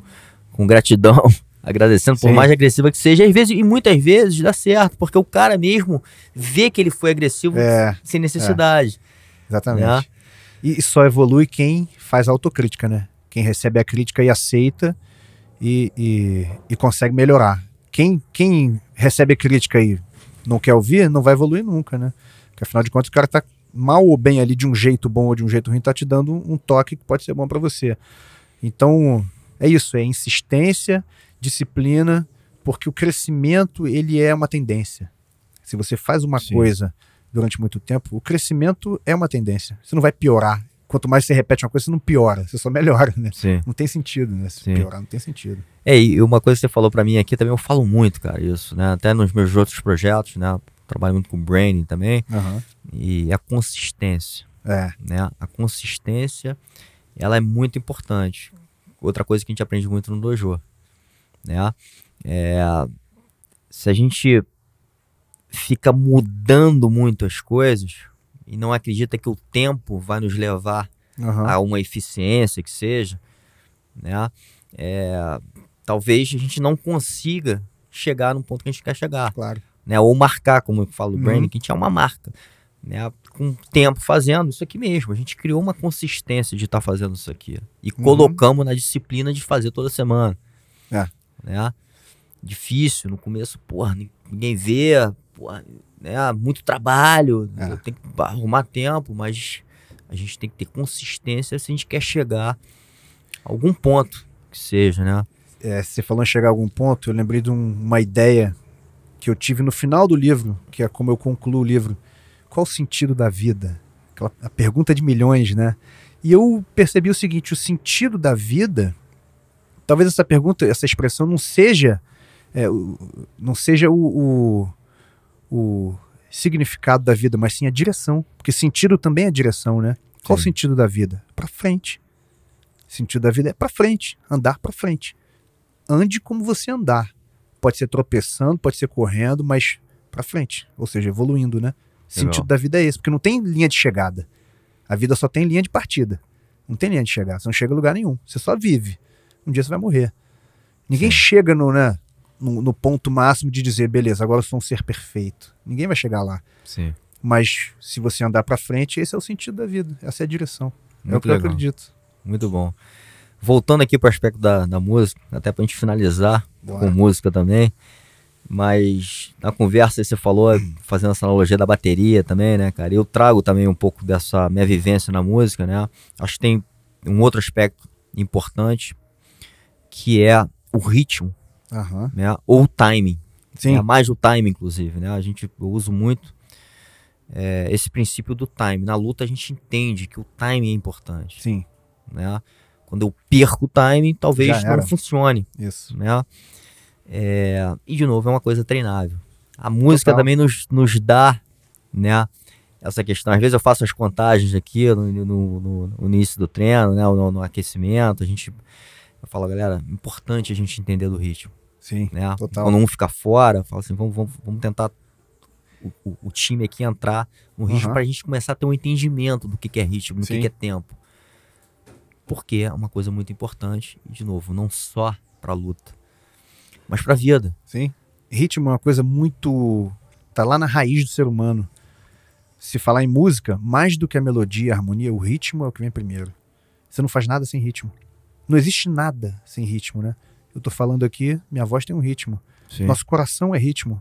Speaker 2: com gratidão, agradecendo, por
Speaker 1: Sim.
Speaker 2: mais agressiva que seja. Às vezes, e muitas vezes dá certo, porque o cara mesmo vê que ele foi agressivo
Speaker 1: É,
Speaker 2: sem necessidade.
Speaker 1: exatamente.
Speaker 2: Né?
Speaker 1: E só evolui quem faz autocrítica, né? Quem recebe a crítica e aceita e, e, e consegue melhorar. Quem, quem recebe a crítica e não quer ouvir, não vai evoluir nunca, né? Porque afinal de contas o cara tá mal ou bem ali de um jeito bom ou de um jeito ruim, tá te dando um toque que pode ser bom para você. Então, é isso, é insistência, disciplina, porque o crescimento, ele é uma tendência. Se você faz uma
Speaker 2: Sim.
Speaker 1: coisa durante muito tempo, o crescimento é uma tendência. Você não vai piorar. Quanto mais você repete uma coisa, você não piora, você só melhora, né?
Speaker 2: Sim.
Speaker 1: Não tem sentido, né? Se
Speaker 2: Sim.
Speaker 1: piorar, não tem sentido.
Speaker 2: É, e uma coisa que você falou pra mim aqui também, eu falo muito, cara, isso, né? Até nos meus outros projetos, né? Trabalho muito com branding também, e a consistência.
Speaker 1: É,
Speaker 2: né? A consistência, ela é muito importante. Outra coisa que a gente aprende muito no dojo, né? É, se a gente fica mudando muito as coisas e não acredita que o tempo vai nos levar
Speaker 1: aham.
Speaker 2: a uma eficiência que seja, né? É, talvez a gente não consiga chegar no ponto que a gente quer chegar
Speaker 1: claro.
Speaker 2: Né? Ou marcar, como eu falo, o
Speaker 1: Uhum.
Speaker 2: branding, que a gente é uma marca, né? Com tempo fazendo isso aqui mesmo. A gente criou uma consistência de estar fazendo isso aqui. E
Speaker 1: Uhum.
Speaker 2: colocamos na disciplina de fazer toda semana.
Speaker 1: É.
Speaker 2: Né? Difícil, no começo, porra, nin- ninguém vê, porra, né? Muito trabalho,
Speaker 1: É.
Speaker 2: tenho que arrumar tempo, mas a gente tem que ter consistência se a gente quer chegar a algum ponto que seja, né?
Speaker 1: É, você falou em chegar a algum ponto, eu lembrei de um- uma ideia que eu tive no final do livro, que é como eu concluo o livro. Qual o sentido da vida? Aquela, a pergunta de milhões, né? E eu percebi o seguinte: o sentido da vida, talvez essa pergunta, essa expressão não seja, é, o- não seja o, o, o significado da vida, mas sim a direção. Porque sentido também é direção, né? Qual o
Speaker 2: Sim.
Speaker 1: sentido da vida? Para frente. sentido da vida é para frente, andar para frente. Ande como você andar. Pode ser tropeçando, pode ser correndo, mas para frente, ou seja, evoluindo, né? Sentido da vida é esse, porque não tem linha de chegada. A vida só tem linha de partida. Não tem linha de chegada, você não chega a lugar nenhum. Você só vive. Um dia você vai morrer. Ninguém
Speaker 2: Sim.
Speaker 1: chega no, né, no, no ponto máximo de dizer, beleza, agora eu sou um ser perfeito. Ninguém vai chegar lá.
Speaker 2: Sim.
Speaker 1: Mas se você andar para frente, esse é o sentido da vida. Essa é a direção. é o
Speaker 2: Muito
Speaker 1: que eu
Speaker 2: legal.
Speaker 1: acredito.
Speaker 2: Muito bom. Voltando aqui para o aspecto da, da música, até para a gente finalizar
Speaker 1: Bora.
Speaker 2: com música também, mas na conversa você falou, fazendo essa analogia da bateria também, né, cara? Eu trago também um pouco dessa minha vivência na música, né? Acho que tem um outro aspecto importante que é o ritmo,
Speaker 1: Aham.
Speaker 2: né? Ou o timing.
Speaker 1: Sim.
Speaker 2: É mais o time, inclusive, né? A gente eu uso muito é, esse princípio do time. Na luta a gente entende que o time é importante,
Speaker 1: Sim,
Speaker 2: né? Quando eu perco o time, talvez não funcione,
Speaker 1: isso.
Speaker 2: né? É, e de novo é uma coisa treinável. A música
Speaker 1: Total.
Speaker 2: também nos, nos dá, né? Essa questão. Às vezes eu faço as contagens aqui no, no- no- no início do treino, né? No, no aquecimento. A gente eu falo, galera, importante a gente entender do ritmo
Speaker 1: Sim.
Speaker 2: né?
Speaker 1: Total.
Speaker 2: Quando um fica fora, fala assim, vamos, vamos, vamos tentar o, o- o time aqui entrar no ritmo
Speaker 1: Aham.
Speaker 2: para a gente começar a ter um entendimento do que, que é ritmo, do que, que é tempo. Porque é uma coisa muito importante, e de novo, não só para luta, mas para vida.
Speaker 1: Sim. Ritmo é uma coisa muito. tá lá na raiz do ser humano. Se falar em música, mais do que a melodia e a harmonia, o ritmo é o que vem primeiro. Você não faz nada sem ritmo. Não existe nada sem ritmo, né? Eu tô falando aqui, minha voz tem um ritmo. Nosso coração é ritmo.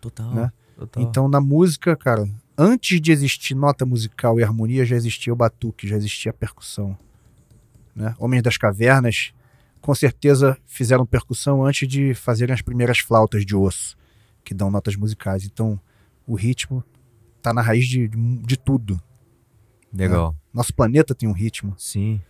Speaker 2: Total.
Speaker 1: né?
Speaker 2: total.
Speaker 1: Então, na música, cara, antes de existir nota musical e harmonia, já existia o batuque, já existia a percussão. Né? Homens das Cavernas, com certeza, fizeram percussão antes de fazerem as primeiras flautas de osso, que dão notas musicais. Então, o ritmo tá na raiz de, de, tudo.
Speaker 2: Legal.
Speaker 1: Nosso planeta tem um ritmo.
Speaker 2: Sim.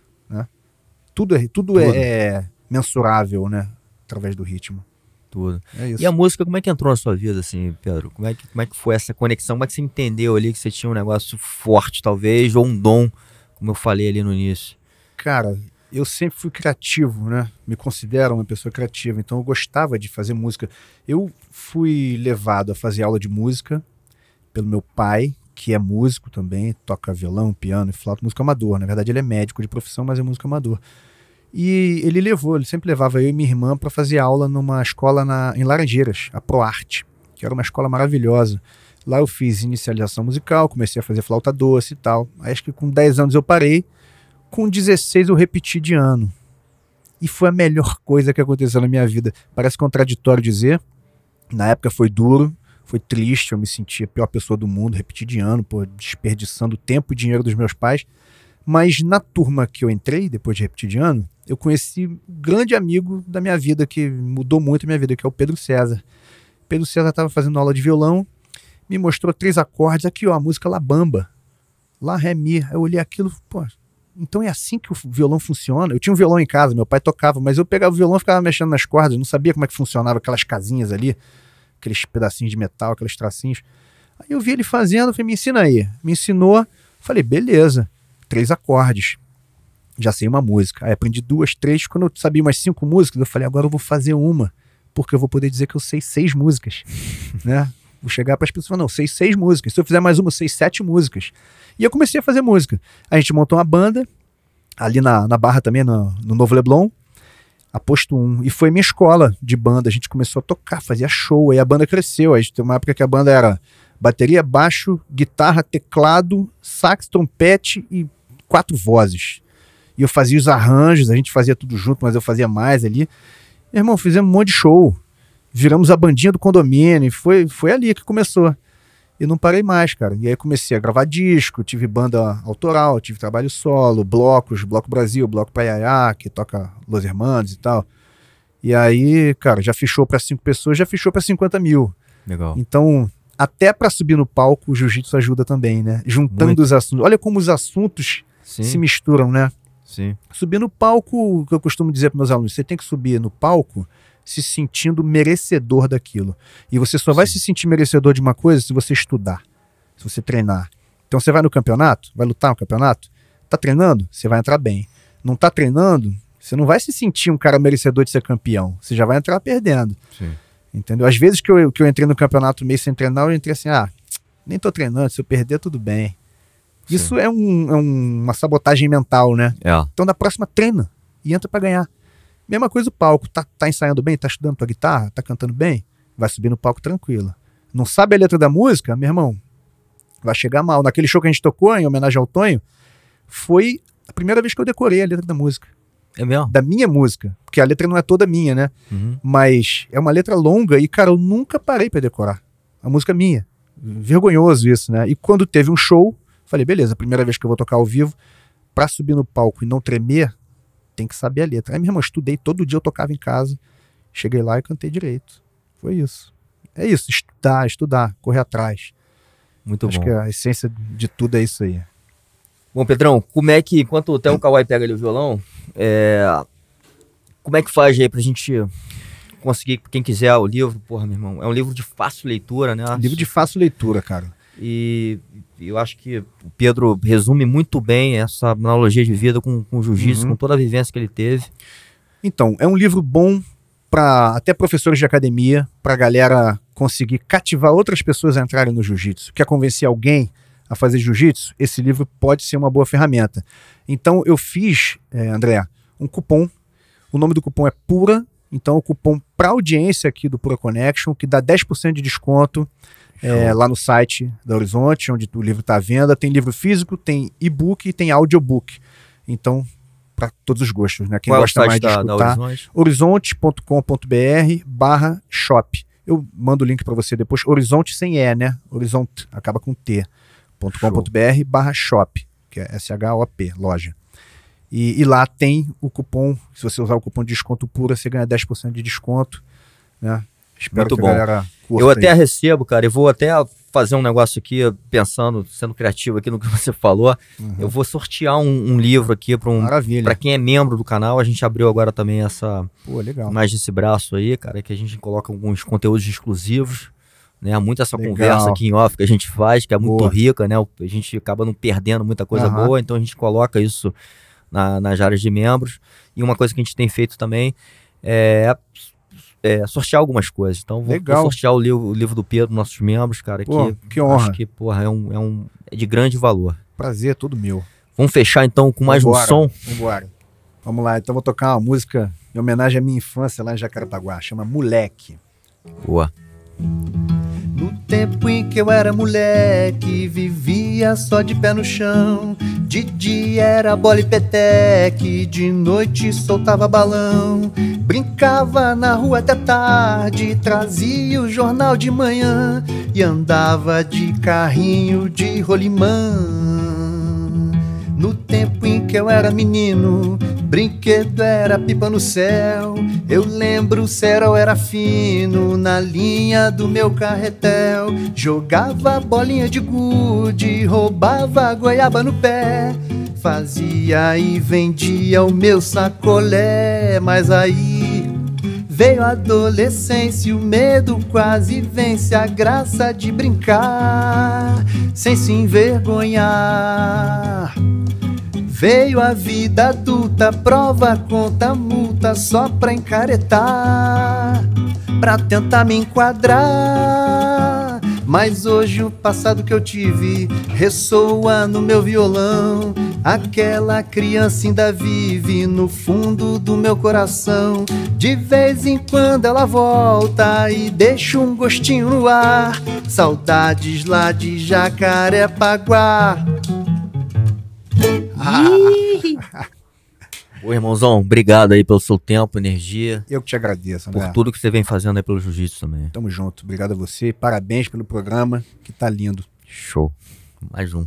Speaker 1: Tudo é, tudo
Speaker 2: Tudo.
Speaker 1: É, é mensurável, né? Através do ritmo.
Speaker 2: Tudo.
Speaker 1: É isso.
Speaker 2: E a música, como é que entrou na sua vida, assim, Pedro? Como é, que, como é que foi essa conexão? Como é que você entendeu ali que você tinha um negócio forte, talvez, ou um dom como eu falei ali no início?
Speaker 1: Cara, eu sempre fui criativo, né? Me considero uma pessoa criativa, então eu gostava de fazer música. Eu fui levado a fazer aula de música pelo meu pai, que é músico também, toca violão, piano e flauta, músico amador. Na verdade, ele é médico de profissão, mas é músico amador. E ele levou, ele sempre levava eu e minha irmã para fazer aula numa escola na, em Laranjeiras, a ProArte, que era uma escola maravilhosa. Lá eu fiz inicialização musical, comecei a fazer flauta doce e tal. Aí acho que com 10 anos eu parei, com 16 eu repeti de ano. E foi a melhor coisa que aconteceu na minha vida. Parece contraditório dizer, na época foi duro, foi triste, eu me senti a pior pessoa do mundo, repeti de ano, pô, desperdiçando tempo e dinheiro dos meus pais. Mas na turma que eu entrei, depois de repetir de ano, eu conheci um grande amigo da minha vida, que mudou muito a minha vida, que é o Pedro César. Pedro César estava fazendo aula de violão, me mostrou três acordes, aqui ó, a música La Bamba, Lá Ré Mi. Eu olhei aquilo, pô, então é assim que o violão funciona. Eu tinha um violão em casa, meu pai tocava, mas eu pegava o violão e ficava mexendo nas cordas, não sabia como é que funcionava aquelas casinhas ali, aqueles pedacinhos de metal, aqueles tracinhos. Aí eu vi ele fazendo, falei, me ensina aí. Me ensinou, falei, beleza, três acordes já sei uma música. Aí aprendi duas, três. Quando eu sabia umas cinco músicas, eu falei, agora eu vou fazer uma, porque eu vou poder dizer que eu sei seis músicas, né? Vou chegar para as pessoas e falar, não, sei seis músicas. Se eu fizer mais uma, eu sei sete músicas. E eu comecei a fazer música. A gente montou uma banda, ali na, na Barra também, no, no Novo Leblon, a Posto 1. E foi minha escola de banda. A gente começou a tocar, fazia show. Aí a banda cresceu. Aí tem uma época que a banda era bateria, baixo, guitarra, teclado, sax, trompete e quatro vozes. E eu fazia os arranjos, a gente fazia tudo junto, mas eu fazia mais ali. Meu irmão, fizemos um monte de show. Viramos a bandinha do condomínio. E foi, foi ali que começou. E não parei mais, cara. E aí comecei a gravar disco, tive banda autoral, tive trabalho solo, blocos, Bloco Brasil, Bloco Paiaiá, que toca Los Hermanos e tal. E aí, cara, já fechou para cinco pessoas, já fechou para 50 mil.
Speaker 2: Legal.
Speaker 1: Então, até para subir no palco, o jiu-jitsu ajuda também, né? Juntando
Speaker 2: Muito.
Speaker 1: os assuntos. Olha como os assuntos
Speaker 2: Sim,
Speaker 1: se misturam, né?
Speaker 2: sim.
Speaker 1: Subir no palco, o que eu costumo dizer para meus alunos, você tem que subir no palco se sentindo merecedor daquilo. E você só vai
Speaker 2: Sim.
Speaker 1: se sentir merecedor de uma coisa se você estudar, se você treinar. Então você vai no campeonato, vai lutar no campeonato, tá treinando, você vai entrar bem. Não tá treinando, você não vai se sentir um cara merecedor de ser campeão. Você já vai entrar perdendo.
Speaker 2: Sim.
Speaker 1: Entendeu? Às vezes que eu, que eu entrei no campeonato meio sem treinar, eu entrei assim, ah, nem tô treinando, se eu perder, tudo bem. Isso é, um- é um- uma sabotagem mental, né?
Speaker 2: É.
Speaker 1: Então na próxima treina e entra pra ganhar. Mesma coisa o palco, tá, tá ensaiando bem, tá estudando tua guitarra, tá cantando bem, vai subir no palco tranquilo. Não sabe a letra da música, meu irmão, vai chegar mal. Naquele show que a gente tocou em homenagem ao Tonho, foi a primeira vez que eu decorei a letra da música,
Speaker 2: É mesmo?
Speaker 1: da minha música, porque a letra não é toda minha, né?
Speaker 2: Uhum.
Speaker 1: Mas é uma letra longa e, cara, eu nunca parei pra decorar. A música é minha. Vergonhoso isso, né? E quando teve um show, falei, beleza, primeira vez que eu vou tocar ao vivo, pra subir no palco e não tremer, tem que saber a letra. Aí, meu irmão, estudei, todo dia eu tocava em casa, cheguei lá e cantei direito. Foi isso. É isso, estudar, estudar, correr atrás.
Speaker 2: Muito
Speaker 1: Acho
Speaker 2: bom.
Speaker 1: que a essência de tudo é isso aí.
Speaker 2: Bom, Pedrão, como é que, enquanto até o Kawhi pega ali o violão, é, como é que faz aí pra gente conseguir, quem quiser o livro, porra, meu irmão, é um livro de fácil leitura, né?
Speaker 1: Livro de fácil leitura, cara.
Speaker 2: E eu acho que o Pedro resume muito bem essa analogia de vida com, com o jiu-jitsu,
Speaker 1: Uhum.
Speaker 2: com toda a vivência que ele teve.
Speaker 1: Então, é um livro bom para até professores de academia, para galera conseguir cativar outras pessoas a entrarem no jiu-jitsu. Quer convencer alguém a fazer jiu-jitsu? Esse livro pode ser uma boa ferramenta. Então, eu fiz, é, André, um cupom. O nome do cupom é Pura. Então, o cupom para audiência aqui do Pura Connection, que dá 10% de desconto é, lá no site da Horizonte, onde o livro está à venda. Tem livro físico, tem e-book e tem audiobook. Então, para todos os gostos, né? Quem
Speaker 2: Qual é
Speaker 1: gosta
Speaker 2: site
Speaker 1: mais de
Speaker 2: da,
Speaker 1: escutar
Speaker 2: Horizonte?
Speaker 1: horizonte.com.br barra shop. Eu mando o link para você depois. Horizonte sem E, né? Horizonte, acaba com T. .com.br barra shop, que é S-H-O-P, loja. E, e lá tem o cupom, se você usar o cupom de desconto pura, você ganha 10% de desconto, né? Espero
Speaker 2: Muito bom. Eu até
Speaker 1: aí.
Speaker 2: recebo, cara, e vou até fazer um negócio aqui, pensando, sendo criativo aqui no que você falou.
Speaker 1: Uhum.
Speaker 2: Eu vou sortear um, um livro aqui para um,
Speaker 1: Maravilha.
Speaker 2: Pra quem é membro do canal, a gente abriu agora também essa
Speaker 1: Pô, legal.
Speaker 2: mais desse braço aí, cara, que a gente coloca alguns conteúdos exclusivos né? Muito essa
Speaker 1: Legal.
Speaker 2: conversa aqui em off que a gente faz, que é muito
Speaker 1: Boa.
Speaker 2: rica, né? A gente acaba não perdendo muita coisa
Speaker 1: Aham.
Speaker 2: boa, então a gente coloca isso na- nas áreas de membros. E uma coisa que a gente tem feito também é, é sortear algumas coisas. Então, vou, vou sortear o livro, o livro do Pedro, nossos membros, cara,
Speaker 1: Pô,
Speaker 2: que,
Speaker 1: que honra.
Speaker 2: acho que, porra, é, um, é, um, é de grande valor.
Speaker 1: Prazer, todo meu.
Speaker 2: Vamos fechar então com mais
Speaker 1: Vambora.
Speaker 2: um som.
Speaker 1: Vambora. Vamos lá, então vou tocar uma música em homenagem à minha infância lá em Jacarepaguá, chama Moleque.
Speaker 2: Boa.
Speaker 1: No tempo em que eu era moleque, vivia só de pé no chão. De dia era bola e peteque, de noite soltava balão. Brincava na rua até tarde, trazia o jornal de manhã e andava de carrinho de rolimã. No tempo em que eu era menino, brinquedo era pipa no céu. Eu lembro o céu era fino na linha do meu carretel. Jogava bolinha de gude, roubava goiaba no pé. Fazia e vendia o meu sacolé, mas aí Veio a adolescência o medo quase vence a graça de brincar sem se envergonhar. Veio a vida adulta, prova, conta, multa só pra encaretar, pra tentar me enquadrar. Mas hoje o passado que eu tive ressoa no meu violão. Aquela criança ainda vive no fundo do meu coração. De vez em quando ela volta e deixa um gostinho no ar. Saudades lá de Jacarepaguá.
Speaker 2: Ô, irmãozão, obrigado aí pelo seu tempo, energia,
Speaker 1: Eu que te agradeço,
Speaker 2: por
Speaker 1: André.
Speaker 2: tudo que você vem fazendo aí pelo jiu-jitsu também.
Speaker 1: Tamo junto. Obrigado a você. Parabéns pelo programa, que tá lindo.
Speaker 2: Show. Mais um.